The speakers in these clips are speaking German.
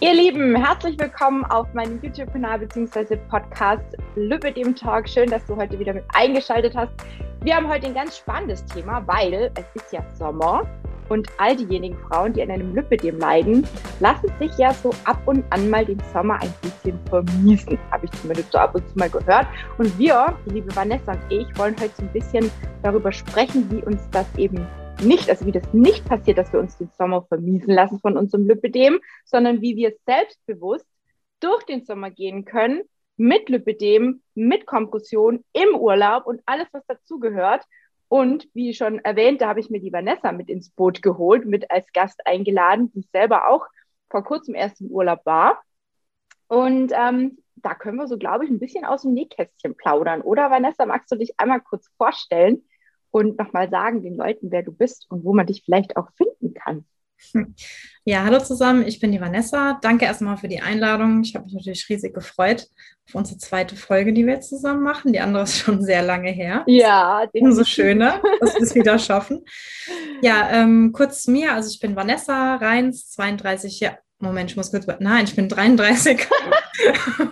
Ihr Lieben, herzlich willkommen auf meinem YouTube-Kanal bzw. Podcast Lübbe dem Talk. Schön, dass du heute wieder mit eingeschaltet hast. Wir haben heute ein ganz spannendes Thema, weil es ist ja Sommer und all diejenigen Frauen, die an einem Lüppedem leiden, lassen sich ja so ab und an mal den Sommer ein bisschen vermiesen. Habe ich zumindest so ab und zu mal gehört. Und wir, die liebe Vanessa und ich, wollen heute so ein bisschen darüber sprechen, wie uns das eben nicht, also wie das nicht passiert, dass wir uns den Sommer vermiesen lassen von unserem Lipidem, sondern wie wir selbstbewusst durch den Sommer gehen können, mit Lipidem, mit Kompression, im Urlaub und alles, was dazugehört. Und wie schon erwähnt, da habe ich mir die Vanessa mit ins Boot geholt, mit als Gast eingeladen, die selber auch vor kurzem erst im Urlaub war. Und ähm, da können wir so, glaube ich, ein bisschen aus dem Nähkästchen plaudern. Oder Vanessa, magst du dich einmal kurz vorstellen, und nochmal sagen den Leuten, wer du bist und wo man dich vielleicht auch finden kann. Ja, hallo zusammen, ich bin die Vanessa. Danke erstmal für die Einladung. Ich habe mich natürlich riesig gefreut auf unsere zweite Folge, die wir jetzt zusammen machen. Die andere ist schon sehr lange her. Ja, umso schöner, dass wir es wieder schaffen. Ja, ähm, kurz zu mir. Also ich bin Vanessa Reins, 32 Jahre. Moment, ich muss kurz. Nein, ich bin 33. okay.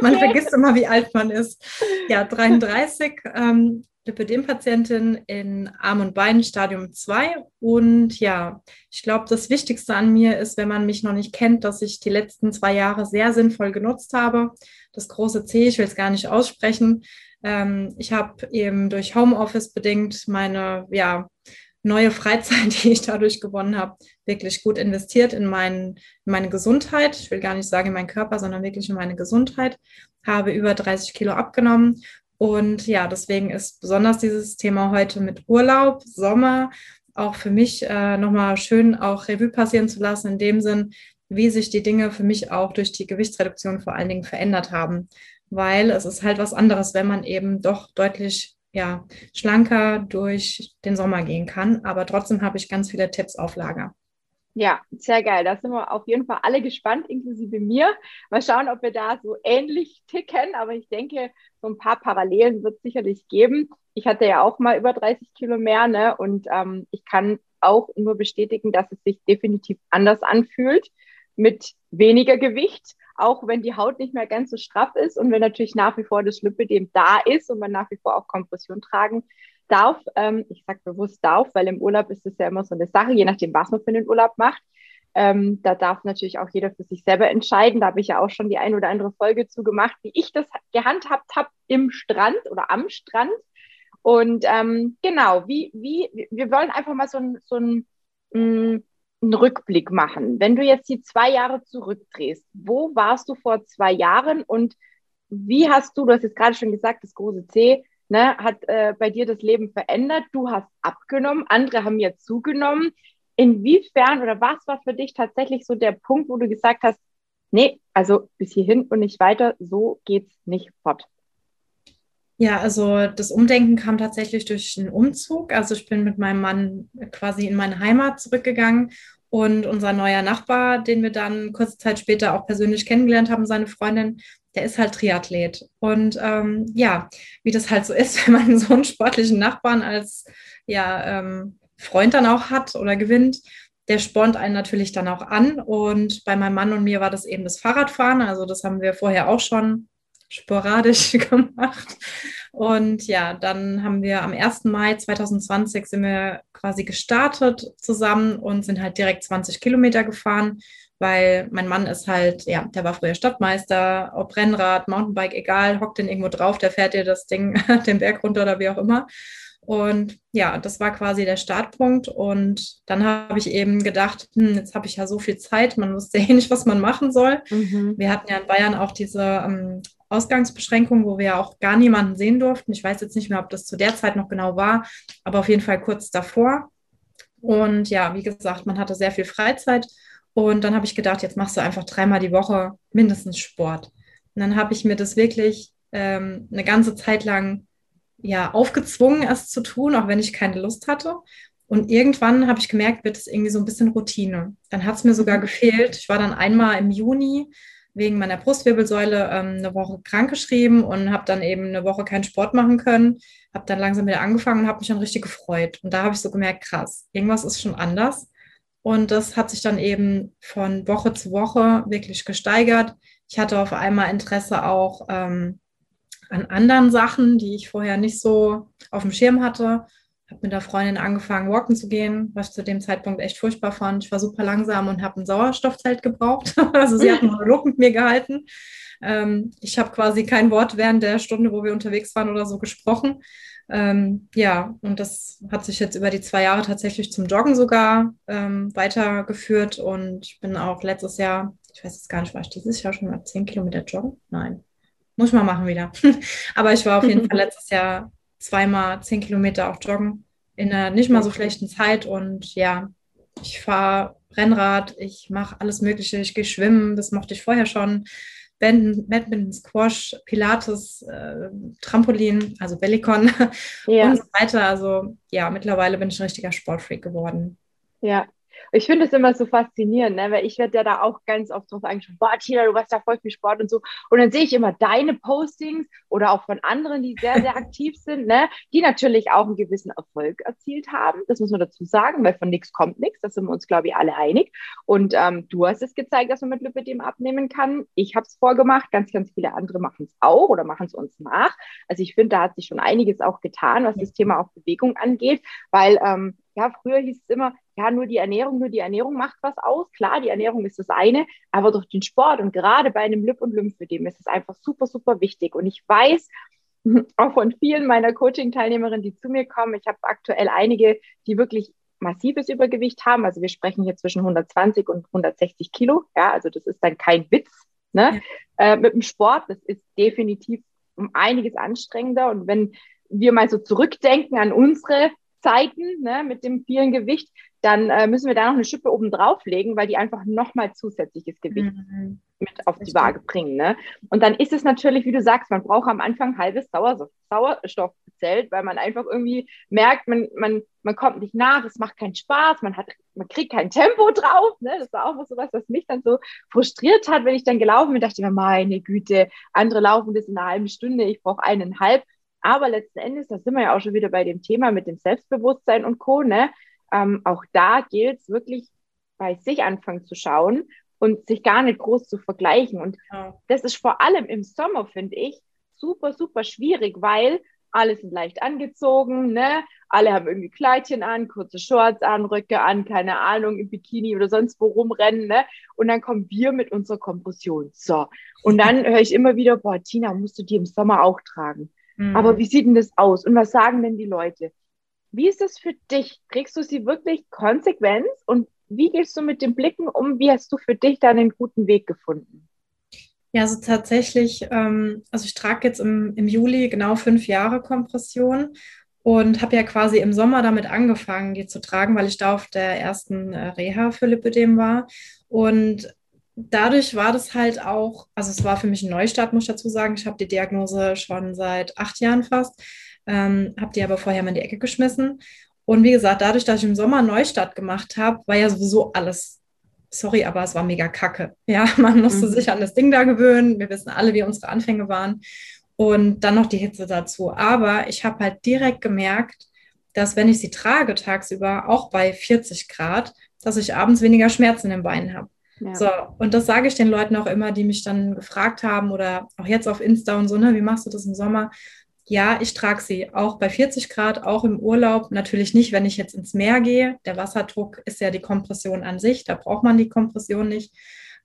man vergisst immer, wie alt man ist. Ja, 33. Ähm, Lipidem-Patientin in Arm- und Bein Stadium 2. Und ja, ich glaube, das Wichtigste an mir ist, wenn man mich noch nicht kennt, dass ich die letzten zwei Jahre sehr sinnvoll genutzt habe. Das große C, ich will es gar nicht aussprechen. Ähm, ich habe eben durch Homeoffice bedingt meine ja, neue Freizeit, die ich dadurch gewonnen habe, wirklich gut investiert in, mein, in meine Gesundheit. Ich will gar nicht sagen in meinen Körper, sondern wirklich in meine Gesundheit. Habe über 30 Kilo abgenommen und ja, deswegen ist besonders dieses Thema heute mit Urlaub, Sommer auch für mich äh, nochmal schön auch Revue passieren zu lassen, in dem Sinn, wie sich die Dinge für mich auch durch die Gewichtsreduktion vor allen Dingen verändert haben. Weil es ist halt was anderes, wenn man eben doch deutlich ja, schlanker durch den Sommer gehen kann. Aber trotzdem habe ich ganz viele Tipps auf Lager. Ja, sehr geil. Da sind wir auf jeden Fall alle gespannt, inklusive mir. Mal schauen, ob wir da so ähnlich ticken. Aber ich denke, so ein paar Parallelen wird es sicherlich geben. Ich hatte ja auch mal über 30 Kilo mehr, ne? Und ähm, ich kann auch nur bestätigen, dass es sich definitiv anders anfühlt mit weniger Gewicht, auch wenn die Haut nicht mehr ganz so straff ist und wenn natürlich nach wie vor das Lipidem da ist und man nach wie vor auch Kompression tragen darf. Ähm, ich sage bewusst darf, weil im Urlaub ist es ja immer so eine Sache, je nachdem, was man für den Urlaub macht. Ähm, da darf natürlich auch jeder für sich selber entscheiden. Da habe ich ja auch schon die ein oder andere Folge zu gemacht, wie ich das gehandhabt habe im Strand oder am Strand. Und ähm, genau, wie, wie, wir wollen einfach mal so, ein, so ein, mm, einen Rückblick machen. Wenn du jetzt die zwei Jahre zurückdrehst, wo warst du vor zwei Jahren und wie hast du, du hast jetzt gerade schon gesagt, das große C, ne, hat äh, bei dir das Leben verändert. Du hast abgenommen, andere haben ja zugenommen. Inwiefern oder was war für dich tatsächlich so der Punkt, wo du gesagt hast, nee, also bis hierhin und nicht weiter, so geht's nicht fort? Ja, also das Umdenken kam tatsächlich durch einen Umzug. Also ich bin mit meinem Mann quasi in meine Heimat zurückgegangen und unser neuer Nachbar, den wir dann kurze Zeit später auch persönlich kennengelernt haben, seine Freundin, der ist halt Triathlet. Und ähm, ja, wie das halt so ist, wenn man so einen sportlichen Nachbarn als ja, ähm, Freund dann auch hat oder gewinnt, der spornt einen natürlich dann auch an. Und bei meinem Mann und mir war das eben das Fahrradfahren. Also das haben wir vorher auch schon sporadisch gemacht. Und ja, dann haben wir am 1. Mai 2020 sind wir quasi gestartet zusammen und sind halt direkt 20 Kilometer gefahren weil mein Mann ist halt, ja, der war früher Stadtmeister, ob Rennrad, Mountainbike, egal, hockt den irgendwo drauf, der fährt dir das Ding den Berg runter oder wie auch immer. Und ja, das war quasi der Startpunkt. Und dann habe ich eben gedacht, hm, jetzt habe ich ja so viel Zeit, man wusste eh nicht, was man machen soll. Mhm. Wir hatten ja in Bayern auch diese ähm, Ausgangsbeschränkung, wo wir ja auch gar niemanden sehen durften. Ich weiß jetzt nicht mehr, ob das zu der Zeit noch genau war, aber auf jeden Fall kurz davor. Und ja, wie gesagt, man hatte sehr viel Freizeit und dann habe ich gedacht, jetzt machst du einfach dreimal die Woche mindestens Sport. Und dann habe ich mir das wirklich ähm, eine ganze Zeit lang ja aufgezwungen, es zu tun, auch wenn ich keine Lust hatte. Und irgendwann habe ich gemerkt, wird es irgendwie so ein bisschen Routine. Dann hat es mir sogar gefehlt. Ich war dann einmal im Juni wegen meiner Brustwirbelsäule ähm, eine Woche krankgeschrieben und habe dann eben eine Woche keinen Sport machen können. Habe dann langsam wieder angefangen und habe mich dann richtig gefreut. Und da habe ich so gemerkt, krass, irgendwas ist schon anders. Und das hat sich dann eben von Woche zu Woche wirklich gesteigert. Ich hatte auf einmal Interesse auch ähm, an anderen Sachen, die ich vorher nicht so auf dem Schirm hatte. Habe mit der Freundin angefangen, walken zu gehen, was ich zu dem Zeitpunkt echt furchtbar fand. Ich war super langsam und habe ein Sauerstoffzelt gebraucht. also sie hat einen Monolog mit mir gehalten. Ähm, ich habe quasi kein Wort während der Stunde, wo wir unterwegs waren oder so gesprochen. Ähm, ja, und das hat sich jetzt über die zwei Jahre tatsächlich zum Joggen sogar ähm, weitergeführt. Und ich bin auch letztes Jahr, ich weiß jetzt gar nicht, war ich dieses Jahr schon mal zehn Kilometer joggen? Nein, muss ich mal machen wieder. Aber ich war auf jeden Fall letztes Jahr zweimal zehn Kilometer auch joggen in einer nicht mal so schlechten Zeit. Und ja, ich fahre Rennrad, ich mache alles Mögliche, ich gehe schwimmen, das mochte ich vorher schon. Badminton, Squash, Pilates, äh, Trampolin, also Bellicon ja. und so weiter. Also ja, mittlerweile bin ich ein richtiger Sportfreak geworden. Ja, ich finde es immer so faszinierend, ne? weil ich werde ja da auch ganz oft drauf angesprochen, boah, Tina, du machst da voll viel Sport und so. Und dann sehe ich immer deine Postings oder auch von anderen, die sehr, sehr aktiv sind, ne? die natürlich auch einen gewissen Erfolg erzielt haben. Das muss man dazu sagen, weil von nichts kommt nichts. Da sind wir uns, glaube ich, alle einig. Und ähm, du hast es gezeigt, dass man mit Lipidem abnehmen kann. Ich habe es vorgemacht. Ganz, ganz viele andere machen es auch oder machen es uns nach. Also ich finde, da hat sich schon einiges auch getan, was das Thema auch Bewegung angeht, weil ähm, ja, früher hieß es immer, ja, nur die Ernährung, nur die Ernährung macht was aus. Klar, die Ernährung ist das eine, aber durch den Sport und gerade bei einem Lip- und Lymphödem ist es einfach super, super wichtig. Und ich weiß, auch von vielen meiner Coaching-Teilnehmerinnen, die zu mir kommen, ich habe aktuell einige, die wirklich massives Übergewicht haben. Also wir sprechen hier zwischen 120 und 160 Kilo. Ja, also das ist dann kein Witz. Ne? Ja. Äh, mit dem Sport, das ist definitiv um einiges anstrengender. Und wenn wir mal so zurückdenken an unsere Zeiten ne, mit dem vielen Gewicht, dann äh, müssen wir da noch eine Schippe oben drauflegen, weil die einfach nochmal zusätzliches Gewicht mhm. mit auf die Waage bringen. Ne? Und dann ist es natürlich, wie du sagst, man braucht am Anfang halbes Sauerstoff, Sauerstoffzelt, weil man einfach irgendwie merkt, man, man, man kommt nicht nach, es macht keinen Spaß, man, hat, man kriegt kein Tempo drauf. Ne? Das war auch so was, was mich dann so frustriert hat, wenn ich dann gelaufen bin, dachte ich mir, meine Güte, andere laufen das in einer halben Stunde, ich brauche eineinhalb. Aber letzten Endes, da sind wir ja auch schon wieder bei dem Thema mit dem Selbstbewusstsein und Co. Ne? Ähm, auch da gilt es wirklich bei sich anfangen zu schauen und sich gar nicht groß zu vergleichen. Und ja. das ist vor allem im Sommer, finde ich, super, super schwierig, weil alle sind leicht angezogen, ne? Alle haben irgendwie Kleidchen an, kurze Shorts an, Röcke an, keine Ahnung, im Bikini oder sonst wo rumrennen, ne? Und dann kommen wir mit unserer Kompression. So. Und dann höre ich immer wieder, boah, Tina, musst du die im Sommer auch tragen. Mhm. Aber wie sieht denn das aus? Und was sagen denn die Leute? Wie ist das für dich? Kriegst du sie wirklich konsequent? Und wie gehst du mit den Blicken um? Wie hast du für dich da einen guten Weg gefunden? Ja, also tatsächlich, ähm, also ich trage jetzt im, im Juli genau fünf Jahre Kompression und habe ja quasi im Sommer damit angefangen, die zu tragen, weil ich da auf der ersten äh, Reha für Lipödem war. Und dadurch war das halt auch, also es war für mich ein Neustart, muss ich dazu sagen. Ich habe die Diagnose schon seit acht Jahren fast, ähm, habe die aber vorher mal in die Ecke geschmissen. Und wie gesagt, dadurch, dass ich im Sommer Neustart gemacht habe, war ja sowieso alles, sorry, aber es war mega kacke. Ja, man musste mhm. sich an das Ding da gewöhnen. Wir wissen alle, wie unsere Anfänge waren. Und dann noch die Hitze dazu. Aber ich habe halt direkt gemerkt, dass wenn ich sie trage tagsüber, auch bei 40 Grad, dass ich abends weniger Schmerzen in den Beinen habe. Ja. So, und das sage ich den Leuten auch immer, die mich dann gefragt haben oder auch jetzt auf Insta und so, ne, wie machst du das im Sommer? Ja, ich trage sie auch bei 40 Grad, auch im Urlaub. Natürlich nicht, wenn ich jetzt ins Meer gehe. Der Wasserdruck ist ja die Kompression an sich, da braucht man die Kompression nicht.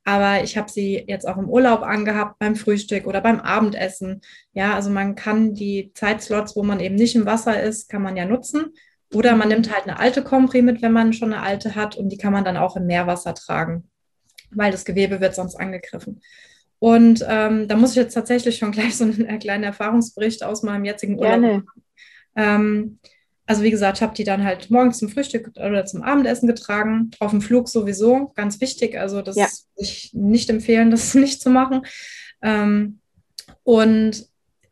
Aber ich habe sie jetzt auch im Urlaub angehabt, beim Frühstück oder beim Abendessen. Ja, also man kann die Zeitslots, wo man eben nicht im Wasser ist, kann man ja nutzen. Oder man nimmt halt eine alte Kompri mit, wenn man schon eine alte hat und die kann man dann auch im Meerwasser tragen weil das Gewebe wird sonst angegriffen. Und ähm, da muss ich jetzt tatsächlich schon gleich so einen kleinen Erfahrungsbericht aus meinem jetzigen Urlaub Gerne. Ähm, also wie gesagt, ich habe die dann halt morgens zum Frühstück oder zum Abendessen getragen. Auf dem Flug sowieso, ganz wichtig. Also das ja. ich nicht empfehlen, das nicht zu machen. Ähm, und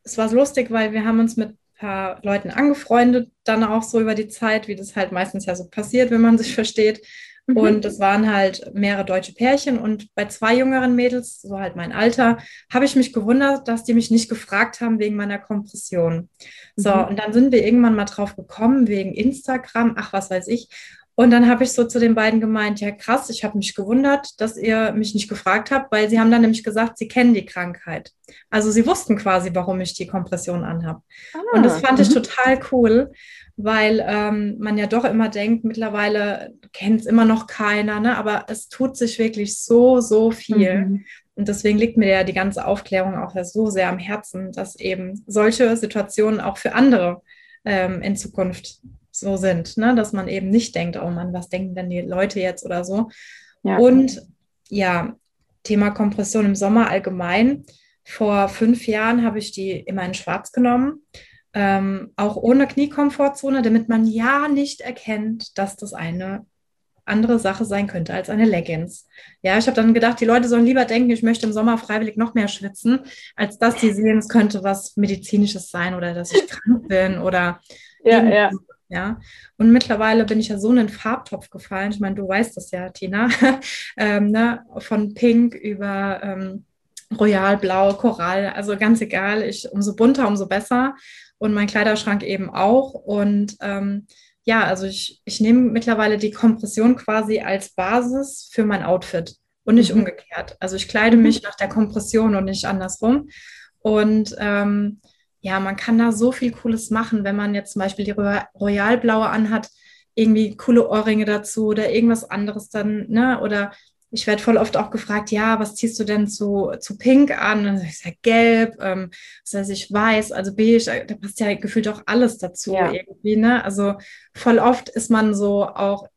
es war so lustig, weil wir haben uns mit ein paar Leuten angefreundet, dann auch so über die Zeit, wie das halt meistens ja so passiert, wenn man sich versteht. Mhm. Und es waren halt mehrere deutsche Pärchen. Und bei zwei jüngeren Mädels, so halt mein Alter, habe ich mich gewundert, dass die mich nicht gefragt haben wegen meiner Kompression. So, mhm. und dann sind wir irgendwann mal drauf gekommen, wegen Instagram, ach, was weiß ich. Und dann habe ich so zu den beiden gemeint, ja krass, ich habe mich gewundert, dass ihr mich nicht gefragt habt, weil sie haben dann nämlich gesagt, sie kennen die Krankheit. Also sie wussten quasi, warum ich die Kompression anhabe. Ah, und das fand ich mhm. total cool, weil ähm, man ja doch immer denkt, mittlerweile kennt es immer noch keiner, ne? aber es tut sich wirklich so, so viel. Mhm. Und deswegen liegt mir ja die ganze Aufklärung auch so sehr am Herzen, dass eben solche Situationen auch für andere ähm, in Zukunft so sind, ne? dass man eben nicht denkt, oh Mann, was denken denn die Leute jetzt oder so. Ja. Und ja, Thema Kompression im Sommer allgemein. Vor fünf Jahren habe ich die immer in Schwarz genommen, ähm, auch ohne Kniekomfortzone, damit man ja nicht erkennt, dass das eine andere Sache sein könnte als eine Leggings. Ja, ich habe dann gedacht, die Leute sollen lieber denken, ich möchte im Sommer freiwillig noch mehr schwitzen, als dass sie sehen, es könnte was Medizinisches sein oder dass ich krank bin oder ja, ja. Ja, und mittlerweile bin ich ja so in den Farbtopf gefallen. Ich meine, du weißt das ja, Tina, ähm, ne? von Pink über ähm, Royal, Blau, Korall, also ganz egal. Ich, umso bunter, umso besser. Und mein Kleiderschrank eben auch. Und ähm, ja, also ich, ich nehme mittlerweile die Kompression quasi als Basis für mein Outfit und nicht mhm. umgekehrt. Also ich kleide mich nach der Kompression und nicht andersrum. Und ähm, ja, man kann da so viel Cooles machen, wenn man jetzt zum Beispiel die Royalblaue anhat, irgendwie coole Ohrringe dazu oder irgendwas anderes dann, ne? Oder ich werde voll oft auch gefragt, ja, was ziehst du denn zu, zu Pink an? Und dann sage ich, ja, gelb, ähm, das heißt, ich weiß, also beige, da passt ja gefühlt auch alles dazu ja. irgendwie, ne? Also voll oft ist man so auch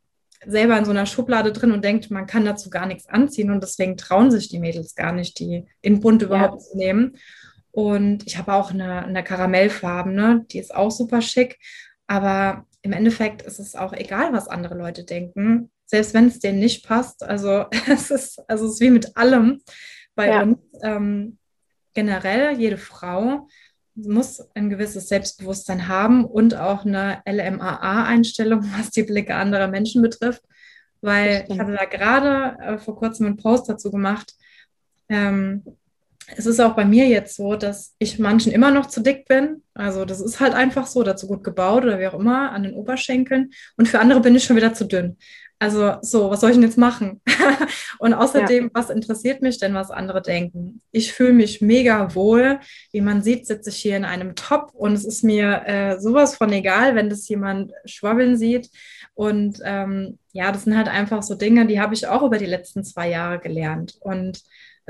selber in so einer Schublade drin und denkt, man kann dazu gar nichts anziehen und deswegen trauen sich die Mädels gar nicht, die in Bunt überhaupt ja. zu nehmen. Und ich habe auch eine, eine Karamellfarbene, die ist auch super schick. Aber im Endeffekt ist es auch egal, was andere Leute denken, selbst wenn es denen nicht passt. Also es ist, also es ist wie mit allem bei ja. uns. Ähm, generell, jede Frau muss ein gewisses Selbstbewusstsein haben und auch eine LMAA-Einstellung, was die Blicke anderer Menschen betrifft. Weil ich hatte da gerade äh, vor kurzem einen Post dazu gemacht. Ähm, es ist auch bei mir jetzt so, dass ich manchen immer noch zu dick bin. Also das ist halt einfach so, dazu gut gebaut oder wie auch immer, an den Oberschenkeln. Und für andere bin ich schon wieder zu dünn. Also so, was soll ich denn jetzt machen? und außerdem, ja. was interessiert mich denn, was andere denken? Ich fühle mich mega wohl. Wie man sieht, sitze ich hier in einem Top und es ist mir äh, sowas von egal, wenn das jemand schwabbeln sieht. Und ähm, ja, das sind halt einfach so Dinge, die habe ich auch über die letzten zwei Jahre gelernt. Und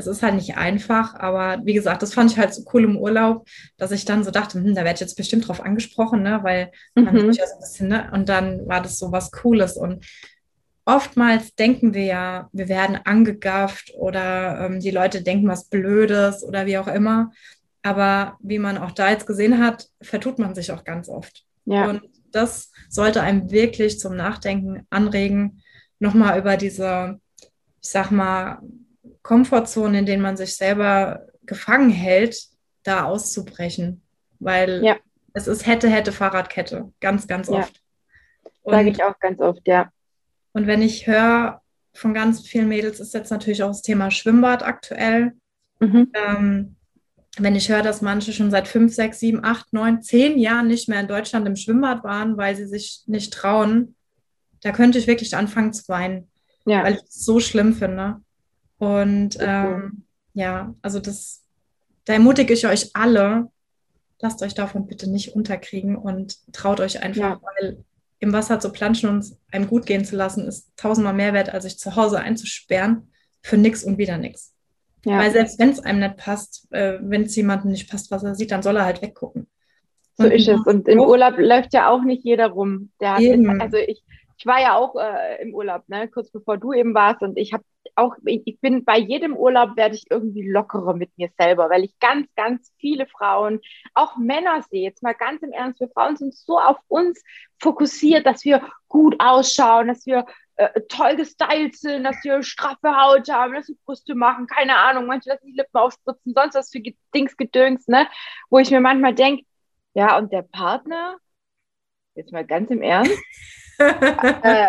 es ist halt nicht einfach, aber wie gesagt, das fand ich halt so cool im Urlaub, dass ich dann so dachte, hm, da werde ich jetzt bestimmt drauf angesprochen, ne? weil man mhm. ja so ein bisschen, ne? Und dann war das so was Cooles. Und oftmals denken wir ja, wir werden angegafft oder ähm, die Leute denken was Blödes oder wie auch immer. Aber wie man auch da jetzt gesehen hat, vertut man sich auch ganz oft. Ja. Und das sollte einem wirklich zum Nachdenken anregen, nochmal über diese, ich sag mal, Komfortzonen, in denen man sich selber gefangen hält, da auszubrechen. Weil ja. es ist hätte, hätte Fahrradkette. Ganz, ganz oft. Ja. Sage ich auch ganz oft, ja. Und wenn ich höre von ganz vielen Mädels, ist jetzt natürlich auch das Thema Schwimmbad aktuell. Mhm. Ähm, wenn ich höre, dass manche schon seit fünf, sechs, sieben, acht, neun, zehn Jahren nicht mehr in Deutschland im Schwimmbad waren, weil sie sich nicht trauen, da könnte ich wirklich anfangen zu weinen, ja. weil ich es so schlimm finde. Und ähm, ja, also das, da ermutige ich euch alle, lasst euch davon bitte nicht unterkriegen und traut euch einfach, ja. weil im Wasser zu planschen und einem gut gehen zu lassen, ist tausendmal mehr wert, als sich zu Hause einzusperren für nichts und wieder nichts. Ja. Weil selbst wenn es einem nicht passt, äh, wenn es jemandem nicht passt, was er sieht, dann soll er halt weggucken. So und ist es. Und im Urlaub läuft ja auch nicht jeder rum. Der hat, also ich, ich war ja auch äh, im Urlaub, ne, kurz bevor du eben warst, und ich habe auch, ich bin bei jedem Urlaub werde ich irgendwie lockerer mit mir selber, weil ich ganz, ganz viele Frauen, auch Männer sehe, jetzt mal ganz im Ernst, wir Frauen sind so auf uns fokussiert, dass wir gut ausschauen, dass wir äh, toll gestylt sind, dass wir straffe Haut haben, dass wir Brüste machen, keine Ahnung, manche lassen die Lippen aufspritzen, sonst was für Dings gedöns, ne, wo ich mir manchmal denke, ja, und der Partner, jetzt mal ganz im Ernst, äh,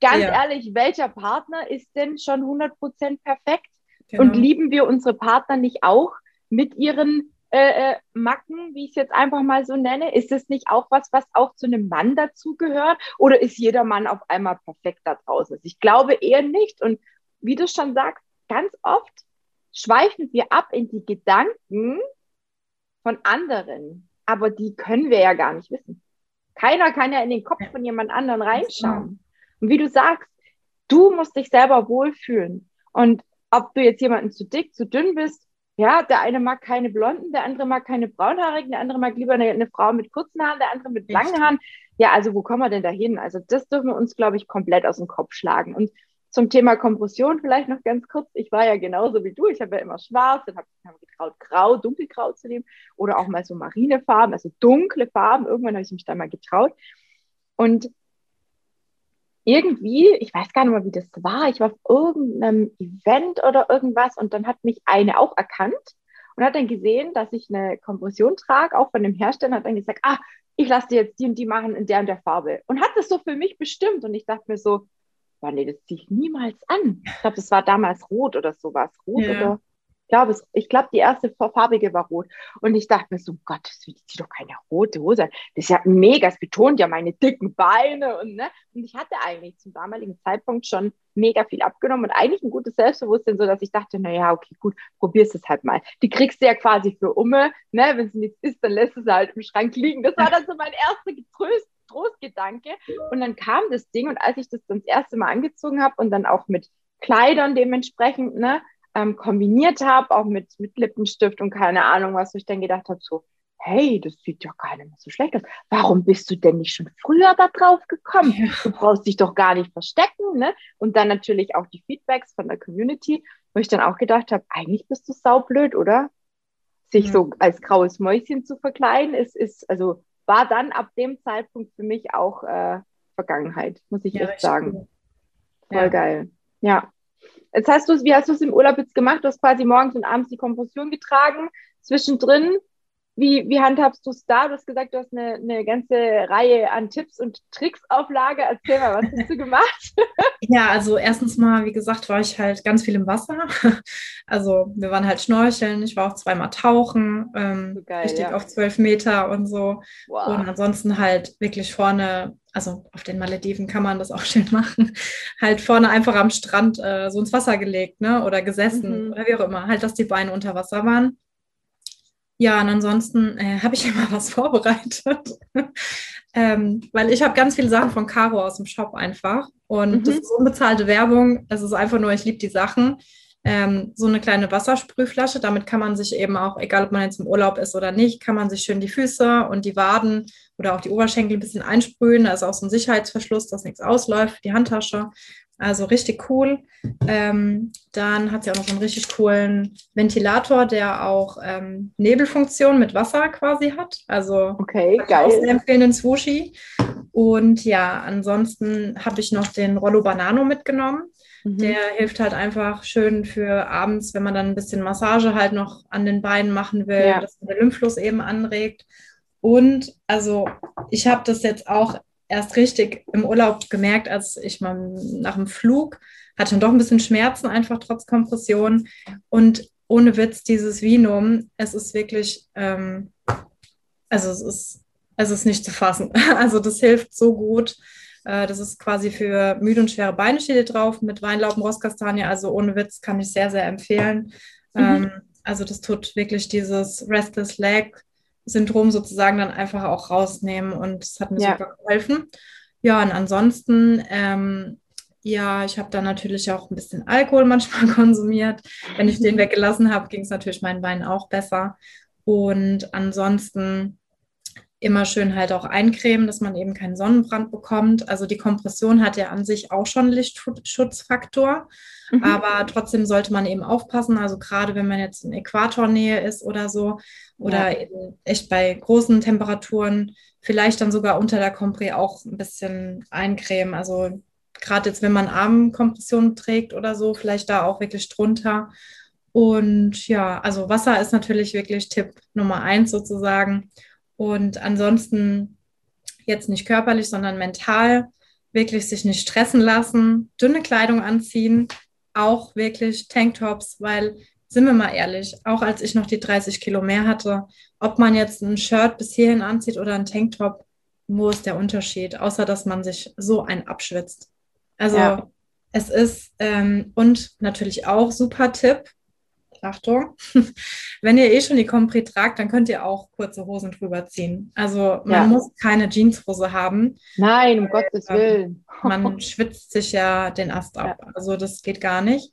ganz ja. ehrlich, welcher Partner ist denn schon 100% perfekt? Genau. Und lieben wir unsere Partner nicht auch mit ihren äh, äh, Macken, wie ich es jetzt einfach mal so nenne? Ist es nicht auch was, was auch zu einem Mann dazugehört? Oder ist jeder Mann auf einmal perfekt da draußen? Also ich glaube eher nicht. Und wie du schon sagst, ganz oft schweifen wir ab in die Gedanken von anderen. Aber die können wir ja gar nicht wissen. Keiner kann ja in den Kopf von jemand anderen reinschauen. Und wie du sagst, du musst dich selber wohlfühlen. Und ob du jetzt jemanden zu dick, zu dünn bist, ja, der eine mag keine Blonden, der andere mag keine Braunhaarigen, der andere mag lieber eine, eine Frau mit kurzen Haaren, der andere mit langen Haaren. Ja, also wo kommen wir denn da hin? Also das dürfen wir uns, glaube ich, komplett aus dem Kopf schlagen. Und zum Thema Kompression vielleicht noch ganz kurz. Ich war ja genauso wie du. Ich habe ja immer schwarz, dann habe ich mir getraut, grau, dunkelgrau zu nehmen oder auch mal so marine Farben, also dunkle Farben. Irgendwann habe ich mich da mal getraut. Und irgendwie, ich weiß gar nicht mehr, wie das war. Ich war auf irgendeinem Event oder irgendwas und dann hat mich eine auch erkannt und hat dann gesehen, dass ich eine Kompression trage, auch von dem Hersteller, hat dann gesagt, ah, ich lasse dir jetzt die und die machen in der und der Farbe. Und hat das so für mich bestimmt. Und ich dachte mir so, boah, nee, das ziehe ich niemals an. Ich glaube, das war damals rot oder sowas. Rot ja. oder glaube, ich glaube, die erste farbige war rot. Und ich dachte mir so, Gott, das ist doch keine rote Hose. Das ist ja mega, es betont ja meine dicken Beine. Und, ne? und ich hatte eigentlich zum damaligen Zeitpunkt schon mega viel abgenommen und eigentlich ein gutes Selbstbewusstsein, so dass ich dachte, naja, okay, gut, probierst es halt mal. Die kriegst du ja quasi für Umme, ne? wenn es nichts ist, dann lässt es halt im Schrank liegen. Das war dann so mein erster Getröst, Trostgedanke. Und dann kam das Ding und als ich das dann das erste Mal angezogen habe und dann auch mit Kleidern dementsprechend, ne, ähm, kombiniert habe, auch mit, mit Lippenstift und keine Ahnung was, wo ich dann gedacht habe, so, hey, das sieht ja gar nicht mehr so schlecht aus. Warum bist du denn nicht schon früher da drauf gekommen? Ja. Du brauchst dich doch gar nicht verstecken, ne? Und dann natürlich auch die Feedbacks von der Community, wo ich dann auch gedacht habe, eigentlich bist du saublöd, oder? Sich ja. so als graues Mäuschen zu verkleiden, ist, ist, also war dann ab dem Zeitpunkt für mich auch äh, Vergangenheit, muss ich ja, echt sagen. Cool. Voll geil. Ja. Jetzt hast du wie hast du es im Urlaub jetzt gemacht? Du hast quasi morgens und abends die Kompression getragen. Zwischendrin wie, wie handhabst du es da? Du hast gesagt, du hast eine, eine ganze Reihe an Tipps und Tricks auf Lager. Erzähl mal, was hast du gemacht? ja, also erstens mal, wie gesagt, war ich halt ganz viel im Wasser. Also wir waren halt schnorcheln, ich war auch zweimal tauchen, ähm, so geil, richtig ja. auf zwölf Meter und so. Wow. Und ansonsten halt wirklich vorne, also auf den Malediven kann man das auch schön machen, halt vorne einfach am Strand äh, so ins Wasser gelegt, ne? Oder gesessen mhm. oder wie auch immer. Halt, dass die Beine unter Wasser waren. Ja, und ansonsten äh, habe ich immer was vorbereitet, ähm, weil ich habe ganz viele Sachen von Caro aus dem Shop einfach. Und mhm. das ist unbezahlte Werbung. Es ist einfach nur, ich liebe die Sachen. Ähm, so eine kleine Wassersprühflasche, damit kann man sich eben auch, egal ob man jetzt im Urlaub ist oder nicht, kann man sich schön die Füße und die Waden oder auch die Oberschenkel ein bisschen einsprühen. Da ist auch so ein Sicherheitsverschluss, dass nichts ausläuft, die Handtasche. Also richtig cool. Ähm, dann hat sie auch noch so einen richtig coolen Ventilator, der auch ähm, Nebelfunktion mit Wasser quasi hat. Also okay, geil. Sehr empfehlenden Swooshi. Und ja, ansonsten habe ich noch den Rollo Banano mitgenommen. Mhm. Der hilft halt einfach schön für abends, wenn man dann ein bisschen Massage halt noch an den Beinen machen will, ja. dass man den Lymphfluss eben anregt. Und also ich habe das jetzt auch erst richtig im Urlaub gemerkt, als ich mal nach dem Flug hatte doch ein bisschen Schmerzen, einfach trotz Kompression. Und ohne Witz, dieses Vinum, es ist wirklich, ähm, also es ist, es ist nicht zu fassen. Also das hilft so gut. Äh, das ist quasi für müde und schwere Beine steht drauf mit Weinlauben, Rosskastanie. Also ohne Witz kann ich sehr, sehr empfehlen. Mhm. Ähm, also das tut wirklich dieses Restless Leg Syndrom sozusagen dann einfach auch rausnehmen und es hat mir ja. super geholfen. Ja, und ansonsten, ähm, ja, ich habe dann natürlich auch ein bisschen Alkohol manchmal konsumiert. Wenn ich den weggelassen habe, ging es natürlich meinen Beinen auch besser. Und ansonsten immer schön halt auch eincremen, dass man eben keinen Sonnenbrand bekommt. Also die Kompression hat ja an sich auch schon Lichtschutzfaktor, mhm. aber trotzdem sollte man eben aufpassen. Also gerade wenn man jetzt in Äquatornähe ist oder so oder ja. echt bei großen Temperaturen, vielleicht dann sogar unter der Compre auch ein bisschen eincremen. Also gerade jetzt, wenn man Armkompression trägt oder so, vielleicht da auch wirklich drunter. Und ja, also Wasser ist natürlich wirklich Tipp Nummer eins sozusagen. Und ansonsten jetzt nicht körperlich, sondern mental wirklich sich nicht stressen lassen, dünne Kleidung anziehen, auch wirklich Tanktops, weil sind wir mal ehrlich, auch als ich noch die 30 Kilo mehr hatte, ob man jetzt ein Shirt bis hierhin anzieht oder ein Tanktop, wo ist der Unterschied? Außer, dass man sich so ein abschwitzt. Also ja. es ist, ähm, und natürlich auch super Tipp, Achtung, wenn ihr eh schon die Compris tragt, dann könnt ihr auch kurze Hosen drüber ziehen. Also man ja. muss keine Jeanshose haben. Nein, um Gottes ähm, Willen. Man schwitzt sich ja den Ast ab. Ja. Also das geht gar nicht.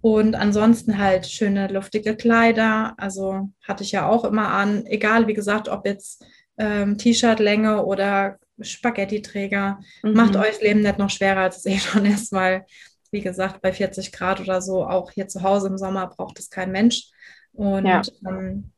Und ansonsten halt schöne luftige Kleider. Also hatte ich ja auch immer an, egal wie gesagt, ob jetzt ähm, T-Shirt-Länge oder Spaghetti-Träger. Mhm. Macht euch Leben nicht noch schwerer, als es eh schon ist, weil, wie gesagt, bei 40 Grad oder so, auch hier zu Hause im Sommer braucht es kein Mensch. Und ja, ähm,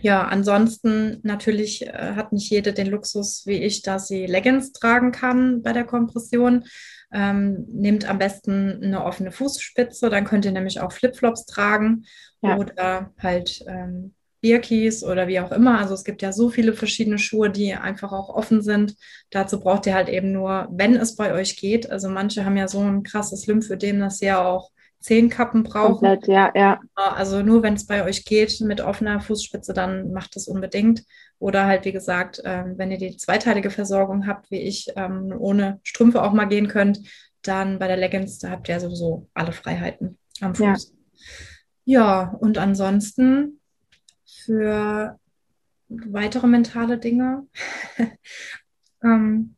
ja ansonsten natürlich äh, hat nicht jede den Luxus wie ich, dass sie Leggings tragen kann bei der Kompression. Ähm, nehmt am besten eine offene Fußspitze, dann könnt ihr nämlich auch Flipflops tragen ja. oder halt ähm, Birkis oder wie auch immer. Also es gibt ja so viele verschiedene Schuhe, die einfach auch offen sind. Dazu braucht ihr halt eben nur, wenn es bei euch geht. Also manche haben ja so ein krasses Lymphödem, dass sie ja auch zehn Kappen brauchen. Komplett, ja, ja. Also nur wenn es bei euch geht mit offener Fußspitze, dann macht es unbedingt. Oder halt, wie gesagt, ähm, wenn ihr die zweiteilige Versorgung habt, wie ich, ähm, ohne Strümpfe auch mal gehen könnt, dann bei der Leggings, da habt ihr sowieso alle Freiheiten am Fuß. Ja, ja und ansonsten für weitere mentale Dinge ähm,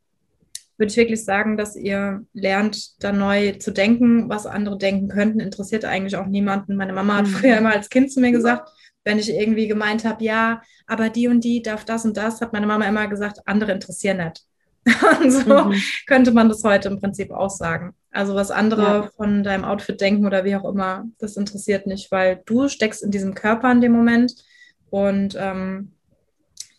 würde ich wirklich sagen, dass ihr lernt, da neu zu denken, was andere denken könnten, interessiert eigentlich auch niemanden. Meine Mama hat mhm. früher immer als Kind zu mir gesagt, wenn ich irgendwie gemeint habe, ja, aber die und die darf das und das, hat meine Mama immer gesagt, andere interessieren nicht. Und so mhm. könnte man das heute im Prinzip auch sagen. Also was andere ja. von deinem Outfit denken oder wie auch immer, das interessiert nicht, weil du steckst in diesem Körper in dem Moment. Und ähm,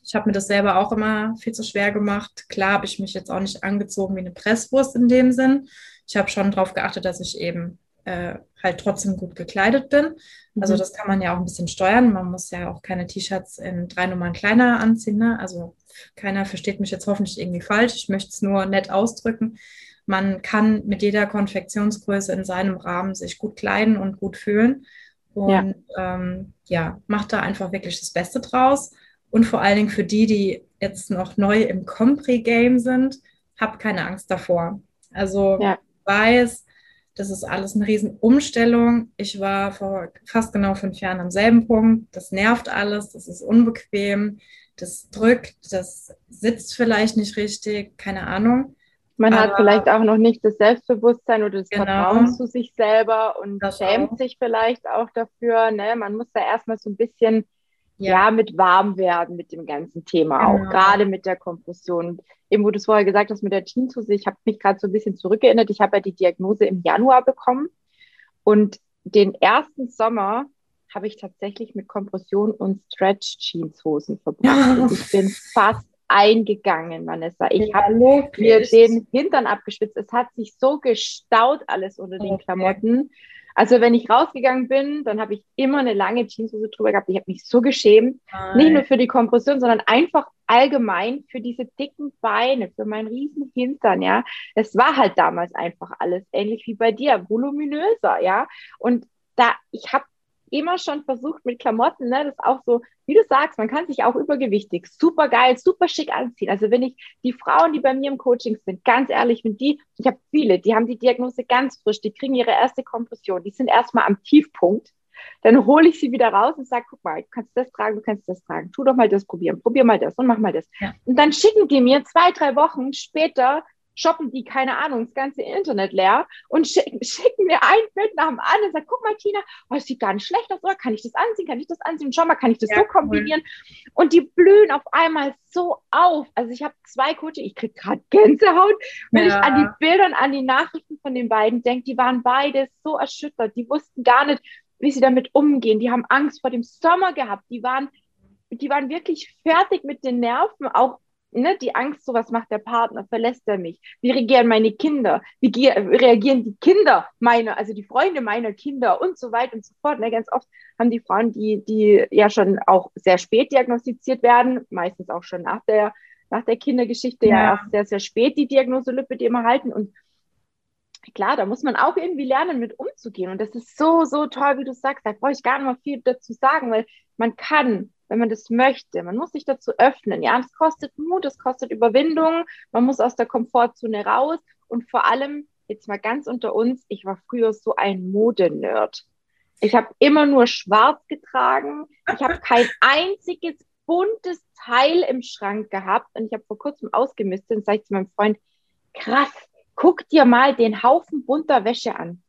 ich habe mir das selber auch immer viel zu schwer gemacht. Klar habe ich mich jetzt auch nicht angezogen wie eine Presswurst in dem Sinn. Ich habe schon darauf geachtet, dass ich eben äh, halt trotzdem gut gekleidet bin. Also mhm. das kann man ja auch ein bisschen steuern. Man muss ja auch keine T-Shirts in drei Nummern kleiner anziehen. Ne? Also keiner versteht mich jetzt hoffentlich irgendwie falsch. Ich möchte es nur nett ausdrücken. Man kann mit jeder Konfektionsgröße in seinem Rahmen sich gut kleiden und gut fühlen. Und ja, ähm, ja macht da einfach wirklich das Beste draus. Und vor allen Dingen für die, die jetzt noch neu im Compri-Game sind, habt keine Angst davor. Also ja. weiß, das ist alles eine Riesenumstellung. Ich war vor fast genau fünf Jahren am selben Punkt. Das nervt alles, das ist unbequem, das drückt, das sitzt vielleicht nicht richtig, keine Ahnung. Man Aber, hat vielleicht auch noch nicht das Selbstbewusstsein oder das genau, Vertrauen zu sich selber und schämt auch. sich vielleicht auch dafür. Ne? Man muss da erstmal so ein bisschen ja. ja. mit warm werden mit dem ganzen Thema, genau. auch gerade mit der Kompression. Eben, wo du es vorher gesagt hast mit der Jeanshose, ich habe mich gerade so ein bisschen zurückerinnert. Ich habe ja die Diagnose im Januar bekommen und den ersten Sommer habe ich tatsächlich mit Kompression und Stretch-Jeanshosen verbracht. Ich bin fast eingegangen, Vanessa. Ich ja, habe mir den Hintern abgeschwitzt. Es hat sich so gestaut alles unter den okay. Klamotten. Also wenn ich rausgegangen bin, dann habe ich immer eine lange Jeanshose drüber gehabt. Ich habe mich so geschämt. Nein. Nicht nur für die Kompression, sondern einfach allgemein für diese dicken Beine, für meinen riesen Hintern, ja. Es war halt damals einfach alles ähnlich wie bei dir, voluminöser, ja. Und da, ich habe immer schon versucht mit Klamotten, ne, das auch so, wie du sagst, man kann sich auch übergewichtig, super geil, super schick anziehen. Also wenn ich die Frauen, die bei mir im Coaching sind, ganz ehrlich, wenn die, ich habe viele, die haben die Diagnose ganz frisch, die kriegen ihre erste Kompression, die sind erstmal am Tiefpunkt. Dann hole ich sie wieder raus und sage, guck mal, du kannst das tragen, du kannst das tragen. Tu doch mal das probieren, probier mal das und mach mal das. Ja. Und dann schicken die mir zwei, drei Wochen später shoppen die, keine Ahnung, das ganze Internet leer und schicken, schicken mir ein Bild nach dem anderen und sagen, guck mal, Tina, oh, das sieht gar nicht schlecht aus, oder? Kann ich das anziehen? Kann ich das anziehen? Schau mal, kann ich das ja, so kombinieren? Cool. Und die blühen auf einmal so auf. Also ich habe zwei Coaches, ich kriege gerade Gänsehaut, wenn ja. ich an die Bilder und an die Nachrichten von den beiden denke, die waren beide so erschüttert, die wussten gar nicht, wie sie damit umgehen. Die haben Angst vor dem Sommer gehabt, die waren die waren wirklich fertig mit den Nerven, auch ne, die Angst, so was macht der Partner, verlässt er mich? Wie reagieren meine Kinder? Wie reagieren die Kinder meiner, also die Freunde meiner Kinder und so weiter und so fort. Ne? Ganz oft haben die Frauen, die, die ja schon auch sehr spät diagnostiziert werden, meistens auch schon nach der, nach der Kindergeschichte, ja, ja erst sehr, sehr spät die Diagnose Lipödem erhalten und klar, da muss man auch irgendwie lernen, mit umzugehen. Und das ist so, so toll, wie du sagst. Da brauche ich gar nicht mal viel dazu sagen, weil man kann, wenn man das möchte, man muss sich dazu öffnen. Ja, es kostet Mut, es kostet Überwindung, man muss aus der Komfortzone raus und vor allem, jetzt mal ganz unter uns, ich war früher so ein Modenerd. Ich habe immer nur schwarz getragen. Ich habe kein einziges buntes Teil im Schrank gehabt und ich habe vor kurzem ausgemistet und sage zu meinem Freund, krass, guck dir mal den Haufen bunter Wäsche an.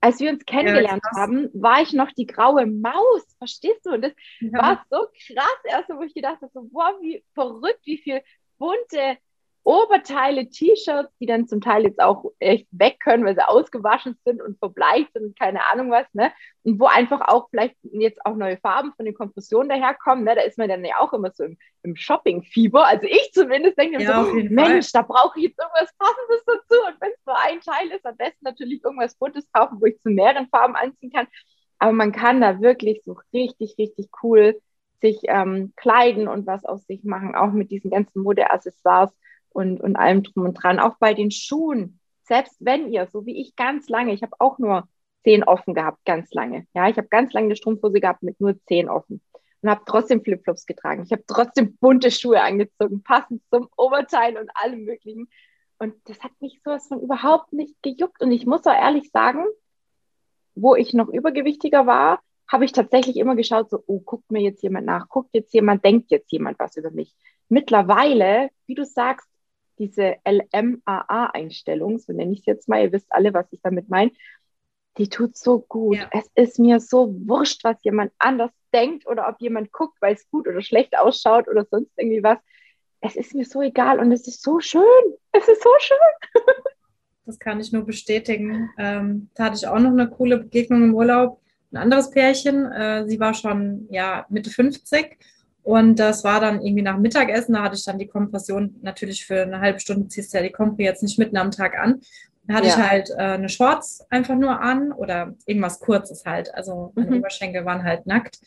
Als wir uns kennengelernt ja, haben, war ich noch die graue Maus, verstehst du? Und das ja. war so krass, erst wo ich gedacht habe, so, wow, wie verrückt, wie viel bunte Oberteile, T-Shirts, die dann zum Teil jetzt auch echt weg können, weil sie ausgewaschen sind und verbleicht sind und keine Ahnung was, ne? Und wo einfach auch vielleicht jetzt auch neue Farben von den Kompressionen daherkommen, ne? Da ist man dann ja auch immer so im, im Shopping-Fieber. Also ich zumindest denke mir ja, so, Mensch, Fall. da brauche ich jetzt irgendwas Passendes dazu. Und wenn es nur ein Teil ist, am besten natürlich irgendwas Buntes kaufen, wo ich zu mehreren Farben anziehen kann. Aber man kann da wirklich so richtig, richtig cool sich ähm, kleiden und was aus sich machen, auch mit diesen ganzen Modeaccessoires und, und allem drum und dran. Auch bei den Schuhen, selbst wenn ihr, so wie ich ganz lange, ich habe auch nur zehn offen gehabt, ganz lange. Ja, ich habe ganz lange eine Strumpfhose gehabt mit nur zehn offen und habe trotzdem Flipflops getragen. Ich habe trotzdem bunte Schuhe angezogen, passend zum Oberteil und allem Möglichen. Und das hat mich sowas von überhaupt nicht gejuckt. Und ich muss auch ehrlich sagen, wo ich noch übergewichtiger war, habe ich tatsächlich immer geschaut, so, oh, guckt mir jetzt jemand nach, guckt jetzt jemand, denkt jetzt jemand was über mich. Mittlerweile, wie du sagst, diese LMAA-Einstellung, so nenne ich es jetzt mal, ihr wisst alle, was ich damit meine, die tut so gut. Ja. Es ist mir so wurscht, was jemand anders denkt oder ob jemand guckt, weil es gut oder schlecht ausschaut oder sonst irgendwie was. Es ist mir so egal und es ist so schön. Es ist so schön. Das kann ich nur bestätigen. Ähm, da hatte ich auch noch eine coole Begegnung im Urlaub. Ein anderes Pärchen, äh, sie war schon ja, Mitte 50 und das war dann irgendwie nach Mittagessen, da hatte ich dann die Kompression natürlich für eine halbe Stunde ziehst du ja die Kompre jetzt nicht mitten am Tag an. Da hatte ja. ich halt äh, eine Shorts einfach nur an oder irgendwas Kurzes halt. Also meine mhm. Oberschenkel waren halt nackt.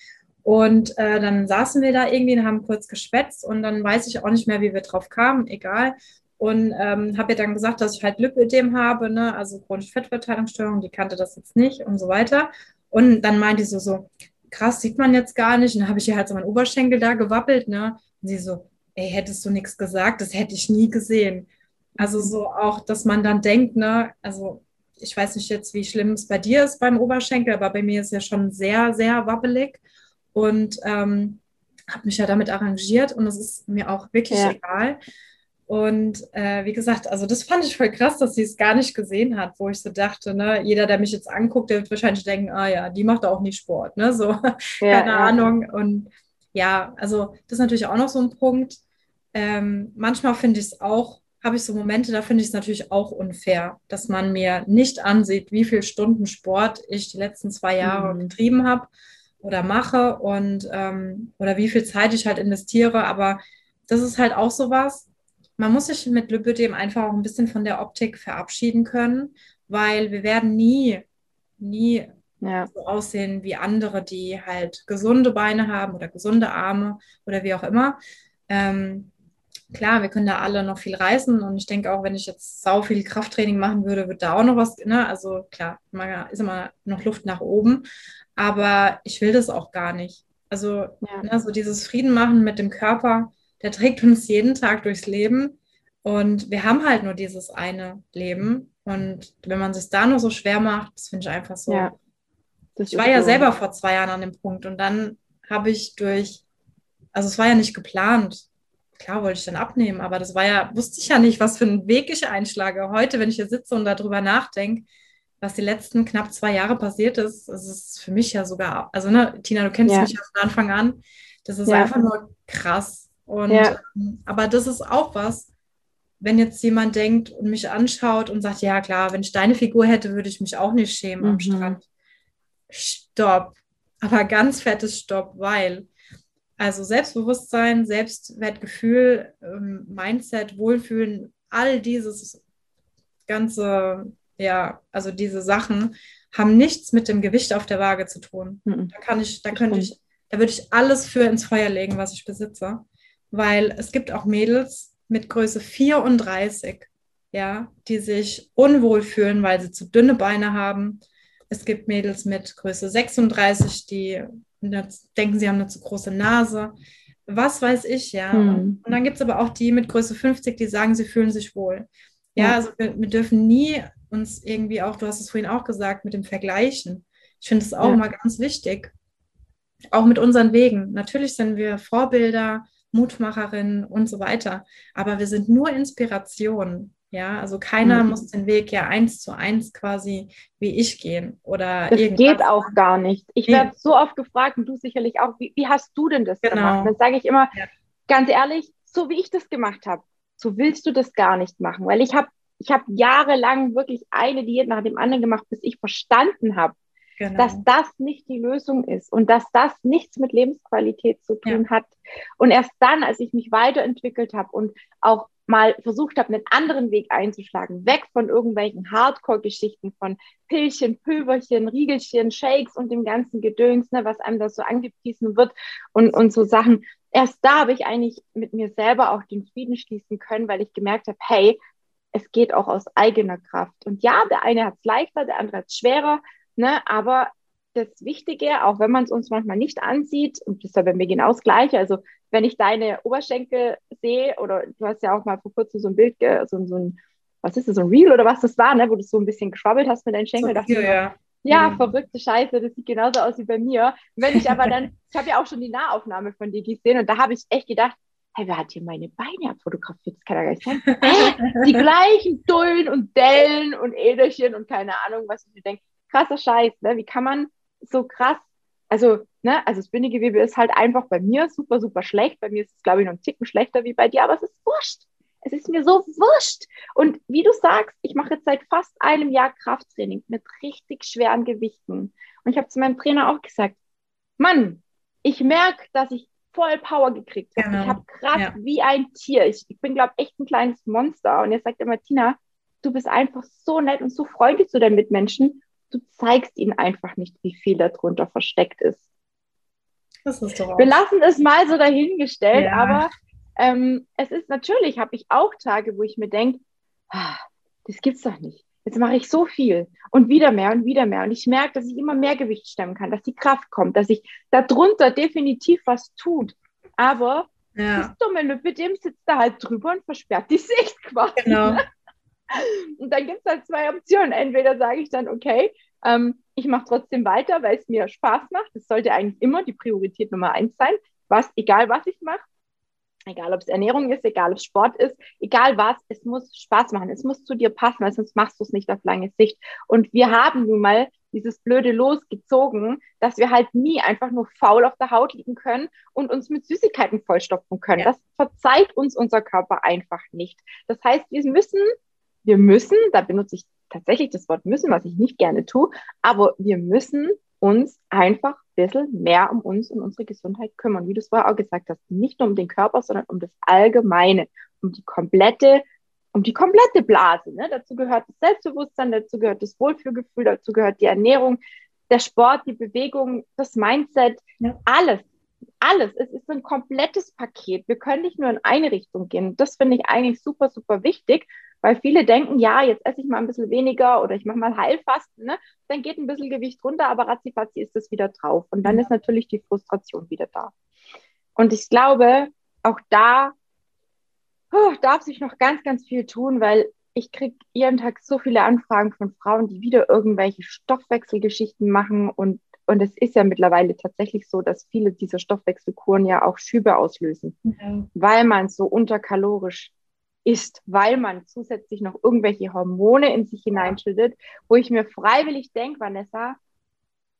Und äh, dann saßen wir da irgendwie und haben kurz geschwätzt und dann weiß ich auch nicht mehr, wie wir drauf kamen, egal. Und ähm, habe ihr dann gesagt, dass ich halt Lipödem habe, ne? also chronische Fettverteilungsstörung, die kannte das jetzt nicht und so weiter. Und dann meinte sie so, so, krass, sieht man jetzt gar nicht. Und dann habe ich ihr halt so meinen Oberschenkel da gewappelt, ne? Und sie so, ey, hättest du nichts gesagt, das hätte ich nie gesehen. Also so auch, dass man dann denkt, ne, also ich weiß nicht jetzt, wie schlimm es bei dir ist beim Oberschenkel, aber bei mir ist ja schon sehr, sehr wabbelig und ähm, habe mich ja damit arrangiert und es ist mir auch wirklich ja. egal. Und äh, wie gesagt, also das fand ich voll krass, dass sie es gar nicht gesehen hat, wo ich so dachte, ne, jeder, der mich jetzt anguckt, der wird wahrscheinlich denken, ah ja, die macht auch nicht Sport, ne? So, ja, keine ja. Ahnung. Und ja, also das ist natürlich auch noch so ein Punkt. Ähm, manchmal finde ich es auch, habe ich so Momente, da finde ich es natürlich auch unfair, dass man mir nicht ansieht, wie viele Stunden Sport ich die letzten zwei Jahre mhm. getrieben habe oder mache und ähm, oder wie viel Zeit ich halt investiere. Aber das ist halt auch so was man muss sich mit Lipödem einfach auch ein bisschen von der Optik verabschieden können, weil wir werden nie, nie ja. so aussehen wie andere, die halt gesunde Beine haben oder gesunde Arme oder wie auch immer. Ähm, klar, wir können da alle noch viel reißen und ich denke auch, wenn ich jetzt sau viel Krafttraining machen würde, wird da auch noch was, ne? Also klar, ist immer noch Luft nach oben, aber ich will das auch gar nicht. Also ja. ne, so dieses Frieden machen mit dem Körper, der trägt uns jeden Tag durchs Leben. Und wir haben halt nur dieses eine Leben. Und wenn man sich da nur so schwer macht, das finde ich einfach so. Ja, ich war ja so. selber vor zwei Jahren an dem Punkt und dann habe ich durch, also es war ja nicht geplant. Klar wollte ich dann abnehmen, aber das war ja, wusste ich ja nicht, was für einen Weg ich einschlage. Heute, wenn ich hier sitze und darüber nachdenke, was die letzten knapp zwei Jahre passiert ist, ist für mich ja sogar, also ne, Tina, du kennst ja. mich ja von Anfang an, das ist ja. einfach nur krass. Und ja. Ähm, aber das ist auch was, wenn jetzt jemand denkt und mich anschaut und sagt, ja klar, wenn ich deine Figur hätte, würde ich mich auch nicht schämen mhm. am Strand. Stopp. Aber ganz fettes Stopp, weil also Selbstbewusstsein, Selbstwertgefühl, ähm, Mindset, Wohlfühlen, all dieses ganze, ja, also diese Sachen haben nichts mit dem Gewicht auf der Waage zu tun. Mhm. Da kann ich, da könnte ich, da würde ich alles für ins Feuer legen, was ich besitze weil es gibt auch Mädels mit Größe 34, ja, die sich unwohl fühlen, weil sie zu dünne Beine haben. Es gibt Mädels mit Größe 36, die denken, sie haben eine zu große Nase. Was weiß ich, ja. Hm. Und dann gibt es aber auch die mit Größe 50, die sagen, sie fühlen sich wohl. Ja, also wir, wir, dürfen nie uns irgendwie auch, du hast es vorhin auch gesagt, mit dem Vergleichen. Ich finde es auch ja. immer ganz wichtig. Auch mit unseren Wegen. Natürlich sind wir Vorbilder, Mutmacherinnen und so weiter. Aber wir sind nur Inspiration. Ja, also keiner mhm. muss den Weg ja eins zu eins quasi wie ich gehen oder Das geht auch gar nicht. Ich werde so oft gefragt und du sicherlich auch, wie, wie hast du denn das genau. gemacht? Dann sage ich immer, ja. ganz ehrlich, so wie ich das gemacht habe, so willst du das gar nicht machen, weil ich habe ich habe jahrelang wirklich eine Diät nach dem anderen gemacht, bis ich verstanden habe, genau. dass das nicht die Lösung ist und dass das nichts mit Lebensqualität zu tun ja. hat. Und erst dann, als ich mich weiterentwickelt habe und auch mal versucht habe, einen anderen Weg einzuschlagen, weg von irgendwelchen Hardcore-Geschichten von Pillchen, Pülverchen, Riegelchen, Shakes und dem ganzen Gedöns, ne, was einem da so angepriesen wird und, und so Sachen. Erst da habe ich eigentlich mit mir selber auch den Frieden schließen können, weil ich gemerkt habe, hey, es geht auch aus eigener Kraft. Und ja, der eine hat es leichter, der andere hat es schwerer, ne, aber das Wichtige, auch wenn man es uns manchmal nicht ansieht, und das ist ja bei mir genau das Gleiche, also wenn ich deine Oberschenkel sehe, oder du hast ja auch mal vor kurzem so ein Bild, so, so ein, was ist das, so ein Reel oder was das war, ne, wo du so ein bisschen geschwabbelt hast mit deinen Schenkeln. So, ja, ja. Ja, mhm. verrückte Scheiße, das sieht genauso aus wie bei mir. Wenn ich aber dann, ich habe ja auch schon die Nahaufnahme von dir gesehen und da habe ich echt gedacht, hey, wer hat hier meine Beine abfotografiert? Das kann ja gar nicht sein. die gleichen Dullen und Dellen und Äderchen und keine Ahnung, was ich mir denke. Krasser Scheiß, ne? Wie kann man so krass, also, ne, also das Bindegewebe ist halt einfach bei mir super, super schlecht. Bei mir ist es, glaube ich, noch ein Ticken schlechter wie bei dir, aber es ist wurscht. Es ist mir so wurscht. Und wie du sagst, ich mache jetzt seit fast einem Jahr Krafttraining mit richtig schweren Gewichten. Und ich habe zu meinem Trainer auch gesagt, Mann, ich merke, dass ich voll Power gekriegt habe. Genau. Ich habe Kraft ja. wie ein Tier. Ich, ich bin, glaube ich, echt ein kleines Monster. Und er sagt immer, Tina, du bist einfach so nett und so freundlich zu deinen Mitmenschen du zeigst ihnen einfach nicht, wie viel darunter versteckt ist. Das ist doch Wir lassen es mal so dahingestellt, ja. aber ähm, es ist natürlich, habe ich auch Tage, wo ich mir denke, ah, das gibt's doch nicht. Jetzt mache ich so viel und wieder mehr und wieder mehr. Und ich merke, dass ich immer mehr Gewicht stemmen kann, dass die Kraft kommt, dass sich darunter definitiv was tut. Aber ja. das dumme Lüppe, dem sitzt da halt drüber und versperrt die Sicht quasi. Genau. Und dann gibt es halt zwei Optionen. Entweder sage ich dann, okay, ähm, ich mache trotzdem weiter, weil es mir Spaß macht. Das sollte eigentlich immer die Priorität Nummer eins sein. Was, egal was ich mache, egal ob es Ernährung ist, egal ob es Sport ist, egal was, es muss Spaß machen, es muss zu dir passen, weil sonst machst du es nicht auf lange Sicht. Und wir haben nun mal dieses blöde losgezogen, dass wir halt nie einfach nur faul auf der Haut liegen können und uns mit Süßigkeiten vollstopfen können. Ja. Das verzeiht uns unser Körper einfach nicht. Das heißt, wir müssen wir müssen, da benutze ich tatsächlich das Wort müssen, was ich nicht gerne tue, aber wir müssen uns einfach ein bisschen mehr um uns und unsere Gesundheit kümmern. Wie du es vorher auch gesagt hast, nicht nur um den Körper, sondern um das Allgemeine, um die komplette, um die komplette Blase. Ne? Dazu gehört das Selbstbewusstsein, dazu gehört das Wohlfühlgefühl, dazu gehört die Ernährung, der Sport, die Bewegung, das Mindset, ja. alles. Alles. Es ist ein komplettes Paket. Wir können nicht nur in eine Richtung gehen. Das finde ich eigentlich super, super wichtig. Weil viele denken, ja, jetzt esse ich mal ein bisschen weniger oder ich mache mal Heilfasten, ne? dann geht ein bisschen Gewicht runter, aber ratzifatzi ist es wieder drauf. Und dann ist natürlich die Frustration wieder da. Und ich glaube, auch da oh, darf sich noch ganz, ganz viel tun, weil ich kriege jeden Tag so viele Anfragen von Frauen, die wieder irgendwelche Stoffwechselgeschichten machen. Und, und es ist ja mittlerweile tatsächlich so, dass viele dieser Stoffwechselkuren ja auch Schübe auslösen, ja. weil man so unterkalorisch ist, weil man zusätzlich noch irgendwelche Hormone in sich hineinschüttet, wo ich mir freiwillig denke, Vanessa,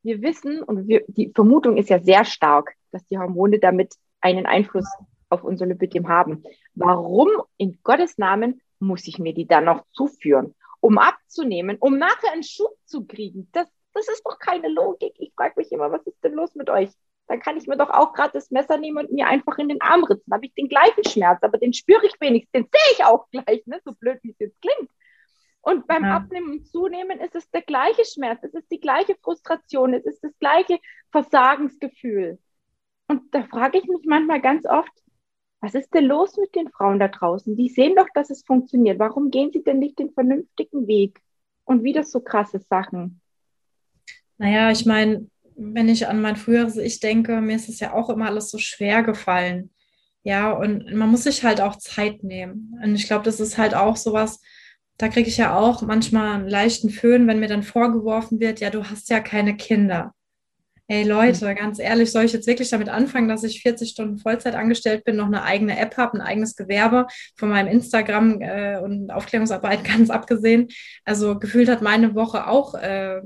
wir wissen und wir, die Vermutung ist ja sehr stark, dass die Hormone damit einen Einfluss auf unser Lipidem haben. Warum in Gottes Namen muss ich mir die dann noch zuführen, um abzunehmen, um nachher einen Schub zu kriegen? Das, das ist doch keine Logik. Ich frage mich immer, was ist denn los mit euch? Dann kann ich mir doch auch gerade das Messer nehmen und mir einfach in den Arm ritzen. Da habe ich den gleichen Schmerz, aber den spüre ich wenigstens, den sehe ich auch gleich, ne? so blöd wie es jetzt klingt. Und beim ja. Abnehmen und Zunehmen ist es der gleiche Schmerz, es ist die gleiche Frustration, es ist das gleiche Versagensgefühl. Und da frage ich mich manchmal ganz oft, was ist denn los mit den Frauen da draußen? Die sehen doch, dass es funktioniert. Warum gehen sie denn nicht den vernünftigen Weg? Und wieder so krasse Sachen. Naja, ich meine, wenn ich an mein früheres Ich denke, mir ist es ja auch immer alles so schwer gefallen. Ja, und man muss sich halt auch Zeit nehmen. Und ich glaube, das ist halt auch sowas, da kriege ich ja auch manchmal einen leichten Föhn, wenn mir dann vorgeworfen wird, ja, du hast ja keine Kinder. Ey Leute, ganz ehrlich, soll ich jetzt wirklich damit anfangen, dass ich 40 Stunden Vollzeit angestellt bin, noch eine eigene App habe, ein eigenes Gewerbe von meinem Instagram äh, und Aufklärungsarbeit ganz abgesehen? Also gefühlt hat meine Woche auch äh,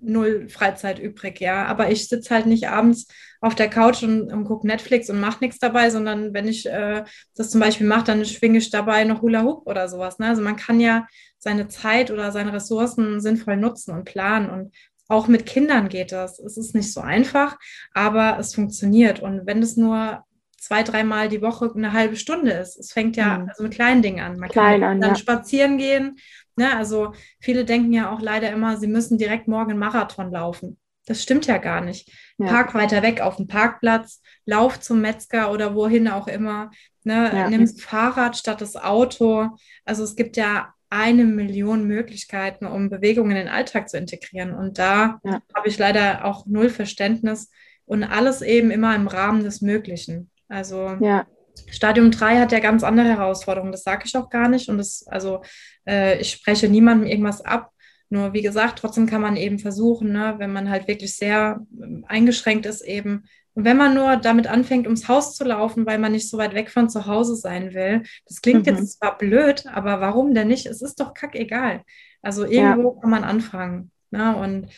null Freizeit übrig, ja. Aber ich sitze halt nicht abends auf der Couch und, und gucke Netflix und mache nichts dabei, sondern wenn ich äh, das zum Beispiel mache, dann schwinge ich dabei noch Hula Hoop oder sowas. Ne? Also man kann ja seine Zeit oder seine Ressourcen sinnvoll nutzen und planen. Und auch mit Kindern geht das. Es ist nicht so einfach, aber es funktioniert. Und wenn es nur zwei, dreimal die Woche eine halbe Stunde ist, es fängt ja mhm. also mit kleinen Dingen an. Man Klein kann an, dann ja. spazieren gehen. Ne? Also viele denken ja auch leider immer, sie müssen direkt morgen einen Marathon laufen. Das stimmt ja gar nicht. Ja. Park weiter weg auf dem Parkplatz, lauf zum Metzger oder wohin auch immer. Ne? Ja. Nimmst Fahrrad statt das Auto. Also es gibt ja eine Million Möglichkeiten, um Bewegung in den Alltag zu integrieren. Und da ja. habe ich leider auch null Verständnis und alles eben immer im Rahmen des Möglichen. Also ja. Stadium 3 hat ja ganz andere Herausforderungen, das sage ich auch gar nicht. Und das, also äh, ich spreche niemandem irgendwas ab. Nur wie gesagt, trotzdem kann man eben versuchen, ne, wenn man halt wirklich sehr ähm, eingeschränkt ist, eben, und wenn man nur damit anfängt, ums Haus zu laufen, weil man nicht so weit weg von zu Hause sein will, das klingt mhm. jetzt zwar blöd, aber warum denn nicht? Es ist doch kackegal. Also irgendwo ja. kann man anfangen. Ne? Und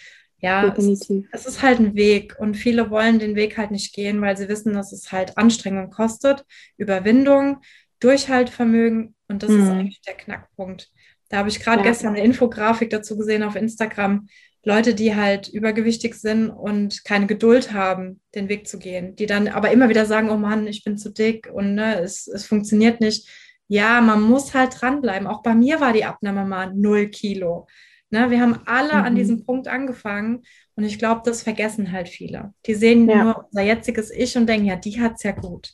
ja, es, es, ist halt ein Weg und viele wollen den Weg halt nicht gehen, weil sie wissen, dass es halt Anstrengung kostet, Überwindung, Durchhaltvermögen und das mhm. ist eigentlich der Knackpunkt. Da habe ich gerade ja. gestern eine Infografik dazu gesehen auf Instagram. Leute, die halt übergewichtig sind und keine Geduld haben, den Weg zu gehen, die dann aber immer wieder sagen, oh Mann, ich bin zu dick und ne, es, es funktioniert nicht. Ja, man muss halt dranbleiben. Auch bei mir war die Abnahme mal null Kilo. Ne, wir haben alle mhm. an diesem Punkt angefangen und ich glaube, das vergessen halt viele. Die sehen ja. nur unser jetziges Ich und denken, ja, die hat es ja gut.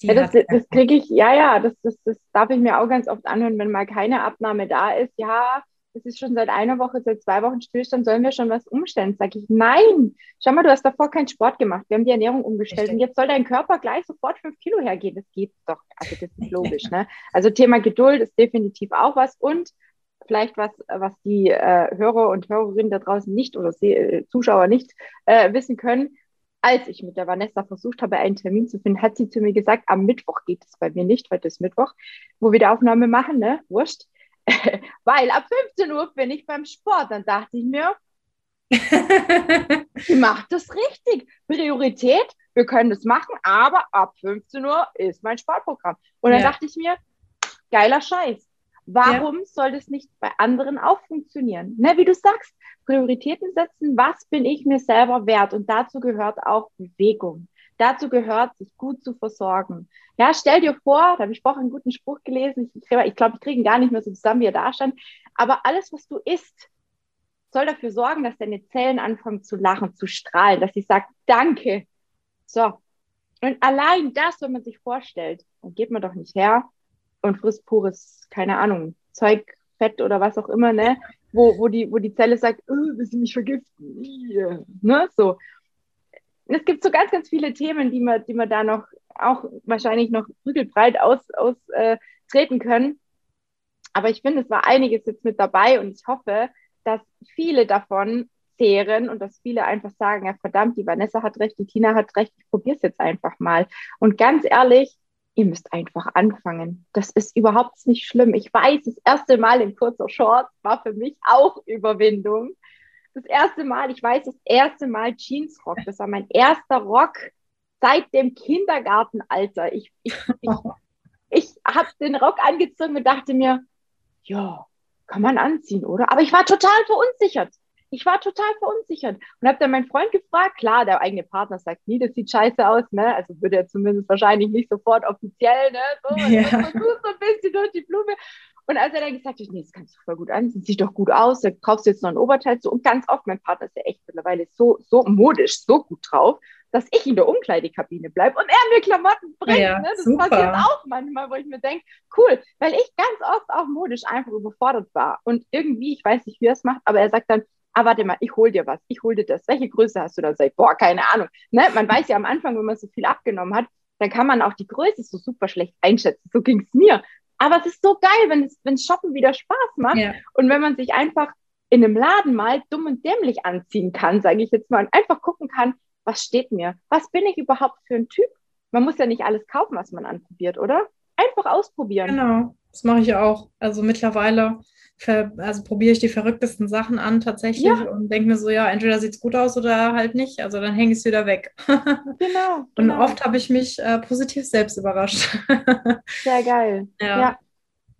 Ja, das, das kriege ich, ja, ja, das, das, das darf ich mir auch ganz oft anhören, wenn mal keine Abnahme da ist. Ja, es ist schon seit einer Woche, seit zwei Wochen Stillstand, sollen wir schon was umstellen? Sag ich, nein, schau mal, du hast davor keinen Sport gemacht, wir haben die Ernährung umgestellt Richtig. und jetzt soll dein Körper gleich sofort fünf Kilo hergehen. Das geht doch, also das ist logisch. Ne? Also Thema Geduld ist definitiv auch was und vielleicht was, was die äh, Hörer und Hörerinnen da draußen nicht oder äh, Zuschauer nicht äh, wissen können als ich mit der Vanessa versucht habe, einen Termin zu finden, hat sie zu mir gesagt, am Mittwoch geht es bei mir nicht, heute ist Mittwoch, wo wir die Aufnahme machen, ne? Wurscht. Weil ab 15 Uhr bin ich beim Sport. Dann dachte ich mir, sie macht das richtig. Priorität, wir können das machen, aber ab 15 Uhr ist mein Sportprogramm. Und dann ja. dachte ich mir, geiler Scheiß. Warum ja. soll das nicht bei anderen auch funktionieren? Ne, wie du sagst, Prioritäten setzen, was bin ich mir selber wert? Und dazu gehört auch Bewegung. Dazu gehört, sich gut zu versorgen. Ja, stell dir vor, da habe ich vorhin einen guten Spruch gelesen, ich, ich glaube, ich kriege ihn gar nicht mehr so zusammen, wie er da stand, aber alles, was du isst, soll dafür sorgen, dass deine Zellen anfangen zu lachen, zu strahlen, dass sie sagt, danke. So. Und allein das, wenn man sich vorstellt, dann geht man doch nicht her und frisst pures, keine Ahnung, Zeug, Fett oder was auch immer, ne? Wo, wo, die, wo die Zelle sagt, oh, willst du mich vergiften? Yeah. Ne? So. Es gibt so ganz, ganz viele Themen, die man, die man da noch auch wahrscheinlich noch prügelbreit austreten aus, äh, können. Aber ich finde, es war einiges jetzt mit dabei und ich hoffe, dass viele davon zehren und dass viele einfach sagen, ja verdammt, die Vanessa hat recht, die Tina hat recht, ich probiere es jetzt einfach mal. Und ganz ehrlich, ihr müsst einfach anfangen. Das ist überhaupt nicht schlimm. Ich weiß, das erste Mal in kurzer Shorts war für mich auch Überwindung. Das erste Mal, ich weiß, das erste Mal Jeansrock. Das war mein erster Rock seit dem Kindergartenalter. Ich, ich, ich, ich habe den Rock angezogen und dachte mir, ja, kann man anziehen, oder? Aber ich war total verunsichert. Ich war total verunsichert und habe dann meinen Freund gefragt. Klar, der eigene Partner sagt nie, das sieht scheiße aus, ne? Also würde er zumindest wahrscheinlich nicht sofort offiziell, ne? So, ja. so ein bisschen durch die Blume. Und als er dann gesagt hat, nee, das kannst du voll gut an, sieht doch gut aus, da kaufst du jetzt noch ein Oberteil zu. Und ganz oft, mein Partner ist ja echt mittlerweile so, so modisch, so gut drauf. dass ich in der Umkleidekabine bleibe und er mir Klamotten bringt. Ja, ne? Das super. passiert auch manchmal, wo ich mir denke, cool, weil ich ganz oft auch modisch einfach überfordert war. Und irgendwie, ich weiß nicht, wie er es macht, aber er sagt dann, ah, warte mal, ich hol dir was, ich hol dir das. Welche Größe hast du dann? Sag ich, boah, keine Ahnung. Ne? Man weiß ja am Anfang, wenn man so viel abgenommen hat, dann kann man auch die Größe so super schlecht einschätzen. So ging es mir. Aber es ist so geil, wenn es, wenn Shoppen wieder Spaß macht Ja. und wenn man sich einfach in einem Laden mal dumm und dämlich anziehen kann, sage ich jetzt mal, und einfach gucken kann, was steht mir? Was bin ich überhaupt für ein Typ? Man muss ja nicht alles kaufen, was man anprobiert, oder? Einfach ausprobieren. Genau, das mache ich auch. Also mittlerweile ver also probiere ich die verrücktesten Sachen an tatsächlich Ja. und denke mir so, ja, entweder sieht es gut aus oder halt nicht. Also dann hänge ich es wieder weg. Genau. Und genau. oft habe ich mich äh, positiv selbst überrascht. Sehr geil. Ja. Ja.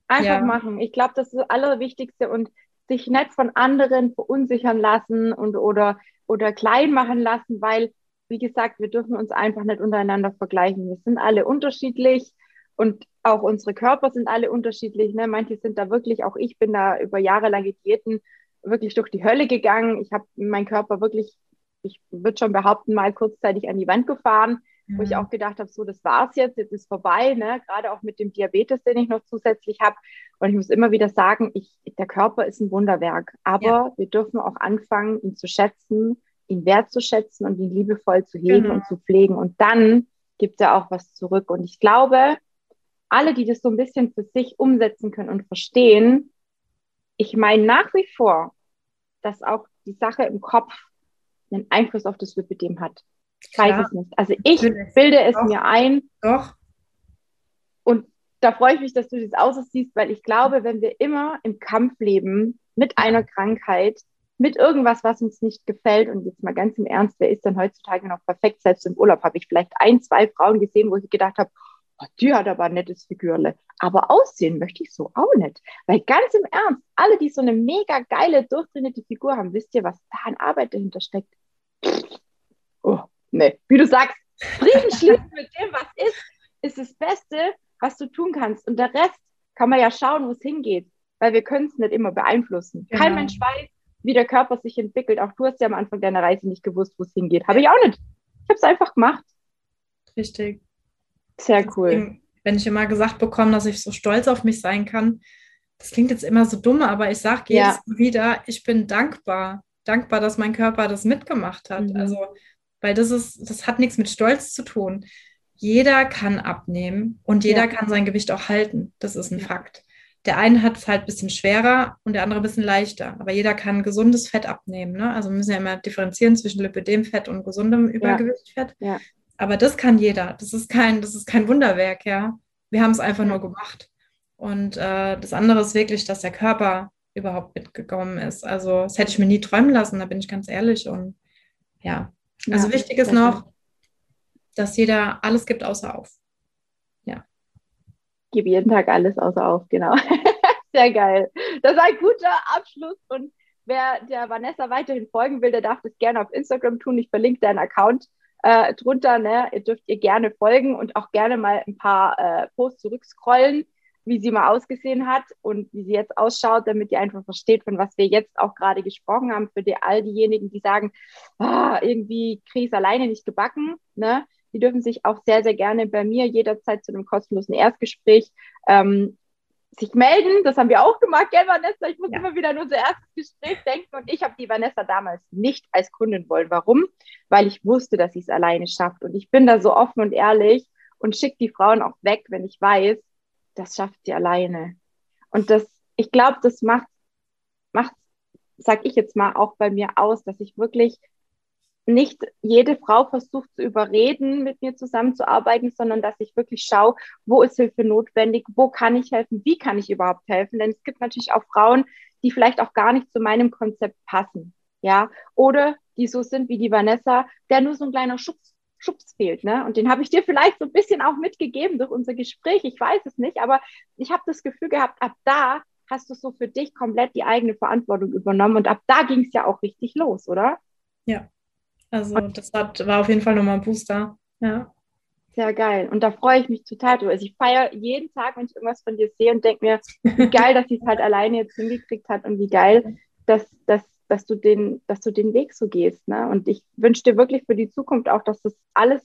Einfach Ja. machen. Ich glaube, das ist das Allerwichtigste und sich nicht von anderen verunsichern lassen und oder, oder klein machen lassen, weil, wie gesagt, wir dürfen uns einfach nicht untereinander vergleichen. Wir sind alle unterschiedlich und auch unsere Körper sind alle unterschiedlich. Ne? Manche sind da wirklich, auch ich bin da über jahrelange Diäten wirklich durch die Hölle gegangen. Ich habe meinen Körper wirklich, ich würde schon behaupten, mal kurzzeitig an die Wand gefahren wo ich Mhm. auch gedacht habe, so, das war's jetzt, jetzt ist vorbei, ne? gerade auch mit dem Diabetes, den ich noch zusätzlich habe. Und ich muss immer wieder sagen, ich, der Körper ist ein Wunderwerk, aber Ja. wir dürfen auch anfangen, ihn zu schätzen, ihn wertzuschätzen und ihn liebevoll zu hegen Genau. und zu pflegen. Und dann gibt er auch was zurück. Und ich glaube, alle, die das so ein bisschen für sich umsetzen können und verstehen, ich meine nach wie vor, dass auch die Sache im Kopf einen Einfluss auf das Lipidem hat. Ich weiß Klar. es nicht. Also ich Natürlich. bilde es Doch. mir ein Doch, und da freue ich mich, dass du das auch so siehst, weil ich glaube, wenn wir immer im Kampf leben mit einer Krankheit, mit irgendwas, was uns nicht gefällt und jetzt mal ganz im Ernst, wer ist denn heutzutage noch perfekt? Selbst im Urlaub habe ich vielleicht ein, zwei Frauen gesehen, wo ich gedacht habe, oh, die hat aber ein nettes Figürle. Aber aussehen möchte ich so auch nicht. Weil ganz im Ernst, alle, die so eine mega geile, durchtrainierte Figur haben, wisst ihr, was da an Arbeit dahinter steckt? Oh, nee. Wie du sagst, Frieden schließen mit dem, was ist, ist das Beste, was du tun kannst. Und der Rest kann man ja schauen, wo es hingeht. Weil wir können es nicht immer beeinflussen. Genau. Kein Mensch weiß, wie der Körper sich entwickelt. Auch du hast ja am Anfang deiner Reise nicht gewusst, wo es hingeht. Habe ich auch nicht. Ich habe es einfach gemacht. richtig. Sehr cool. Wenn ich immer gesagt bekomme, dass ich so stolz auf mich sein kann, das klingt jetzt immer so dumm, aber ich sage Ja. jedes Mal wieder, ich bin dankbar. Dankbar, dass mein Körper das mitgemacht hat. Mhm. Also, weil das ist, das hat nichts mit Stolz zu tun. Jeder kann abnehmen und jeder Ja. kann sein Gewicht auch halten. Das ist ein Ja. Fakt. Der eine hat es halt ein bisschen schwerer und der andere ein bisschen leichter. Aber jeder kann gesundes Fett abnehmen. Ne? Also wir müssen ja immer differenzieren zwischen Lipidemfett und gesundem Übergewichtsfett. Ja. Aber das kann jeder. Das ist kein, das ist kein Wunderwerk, ja. Wir haben es einfach nur gemacht. Und äh, das andere ist wirklich, dass der Körper überhaupt mitgekommen ist. Also das hätte ich mir nie träumen lassen, da bin ich ganz ehrlich. Und ja, also Ja, wichtig ist noch, dass jeder alles gibt außer auf. gebe jeden Tag alles außer auf, genau. Sehr geil. Das ist ein guter Abschluss und wer der Vanessa weiterhin folgen will, der darf das gerne auf Instagram tun. Ich verlinke deinen Account äh, drunter. Ne? Ihr dürft ihr gerne folgen und auch gerne mal ein paar äh, Posts zurückscrollen, wie sie mal ausgesehen hat und wie sie jetzt ausschaut, damit ihr einfach versteht, von was wir jetzt auch gerade gesprochen haben. Für die, all diejenigen, die sagen, ah, irgendwie kriege ich alleine nicht gebacken. Ne? Die dürfen sich auch sehr, sehr gerne bei mir jederzeit zu einem kostenlosen Erstgespräch ähm, sich melden. Das haben wir auch gemacht, gell, Vanessa? Ich muss Ja. immer wieder an unser erstes Gespräch denken und ich habe die Vanessa damals nicht als Kundin wollen. Warum? Weil ich wusste, dass sie es alleine schafft. Und ich bin da so offen und ehrlich und schicke die Frauen auch weg, wenn ich weiß, das schafft sie alleine. Und das, ich glaube, das macht, macht, sag ich jetzt mal, auch bei mir aus, dass ich wirklich nicht jede Frau versucht zu überreden, mit mir zusammenzuarbeiten, sondern dass ich wirklich schaue, wo ist Hilfe notwendig, wo kann ich helfen, wie kann ich überhaupt helfen. Denn es gibt natürlich auch Frauen, die vielleicht auch gar nicht zu meinem Konzept passen. Ja, oder die so sind wie die Vanessa, der nur so ein kleiner Schubs, Schubs fehlt. Ne? Und den habe ich dir vielleicht so ein bisschen auch mitgegeben durch unser Gespräch. Ich weiß es nicht, aber ich habe das Gefühl gehabt, ab da hast du so für dich komplett die eigene Verantwortung übernommen und ab da ging es ja auch richtig los, oder? Ja. Also das hat, war auf jeden Fall nochmal ein Booster. Ja. Sehr geil. Und da freue ich mich total drüber. Also ich feiere jeden Tag, wenn ich irgendwas von dir sehe und denke mir, wie geil, dass sie es halt alleine jetzt hingekriegt hat und wie geil, dass, dass dass du den, dass du den Weg so gehst. Ne? Und ich wünsche dir wirklich für die Zukunft auch, dass das alles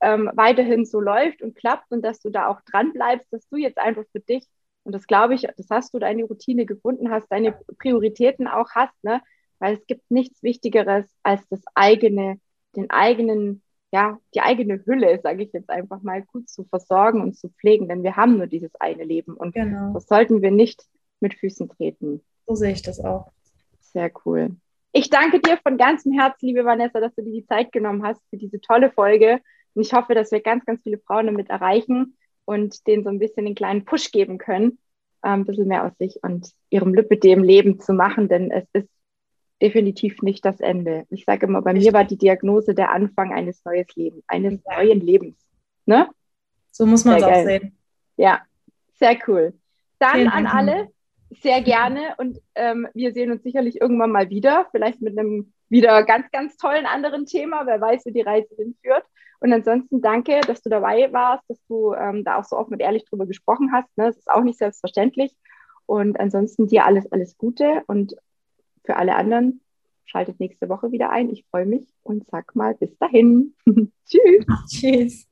ähm, weiterhin so läuft und klappt und dass du da auch dran bleibst, dass du jetzt einfach für dich, und das glaube ich, das hast du deine Routine gefunden hast, deine Prioritäten auch hast, ne? Weil es gibt nichts Wichtigeres als das eigene, den eigenen, ja, die eigene Hülle, sage ich jetzt einfach mal, gut zu versorgen und zu pflegen, denn wir haben nur dieses eine Leben und genau. das sollten wir nicht mit Füßen treten. So sehe ich das auch. Sehr cool. Ich danke dir von ganzem Herzen, liebe Vanessa, dass du dir die Zeit genommen hast für diese tolle Folge. Und ich hoffe, dass wir ganz, ganz viele Frauen damit erreichen und denen so ein bisschen den kleinen Push geben können, äh, ein bisschen mehr aus sich und ihrem Lipidem Leben zu machen, denn es ist definitiv nicht das Ende. Ich sage immer, bei mir war die Diagnose der Anfang eines neuen Lebens, eines neuen Lebens. Ne? So muss man es auch sehen. Ja, sehr cool. Dann Vielen an Dank. alle, sehr gerne und ähm, wir sehen uns sicherlich irgendwann mal wieder, vielleicht mit einem wieder ganz, ganz tollen anderen Thema. Wer weiß, wie die Reise hinführt. Und ansonsten danke, dass du dabei warst, dass du ähm, da auch so offen und ehrlich drüber gesprochen hast. Ne? Das ist auch nicht selbstverständlich. Und ansonsten dir alles, alles Gute und für alle anderen schaltet nächste Woche wieder ein. Ich freue mich und sag mal bis dahin. Tschüss. Tschüss.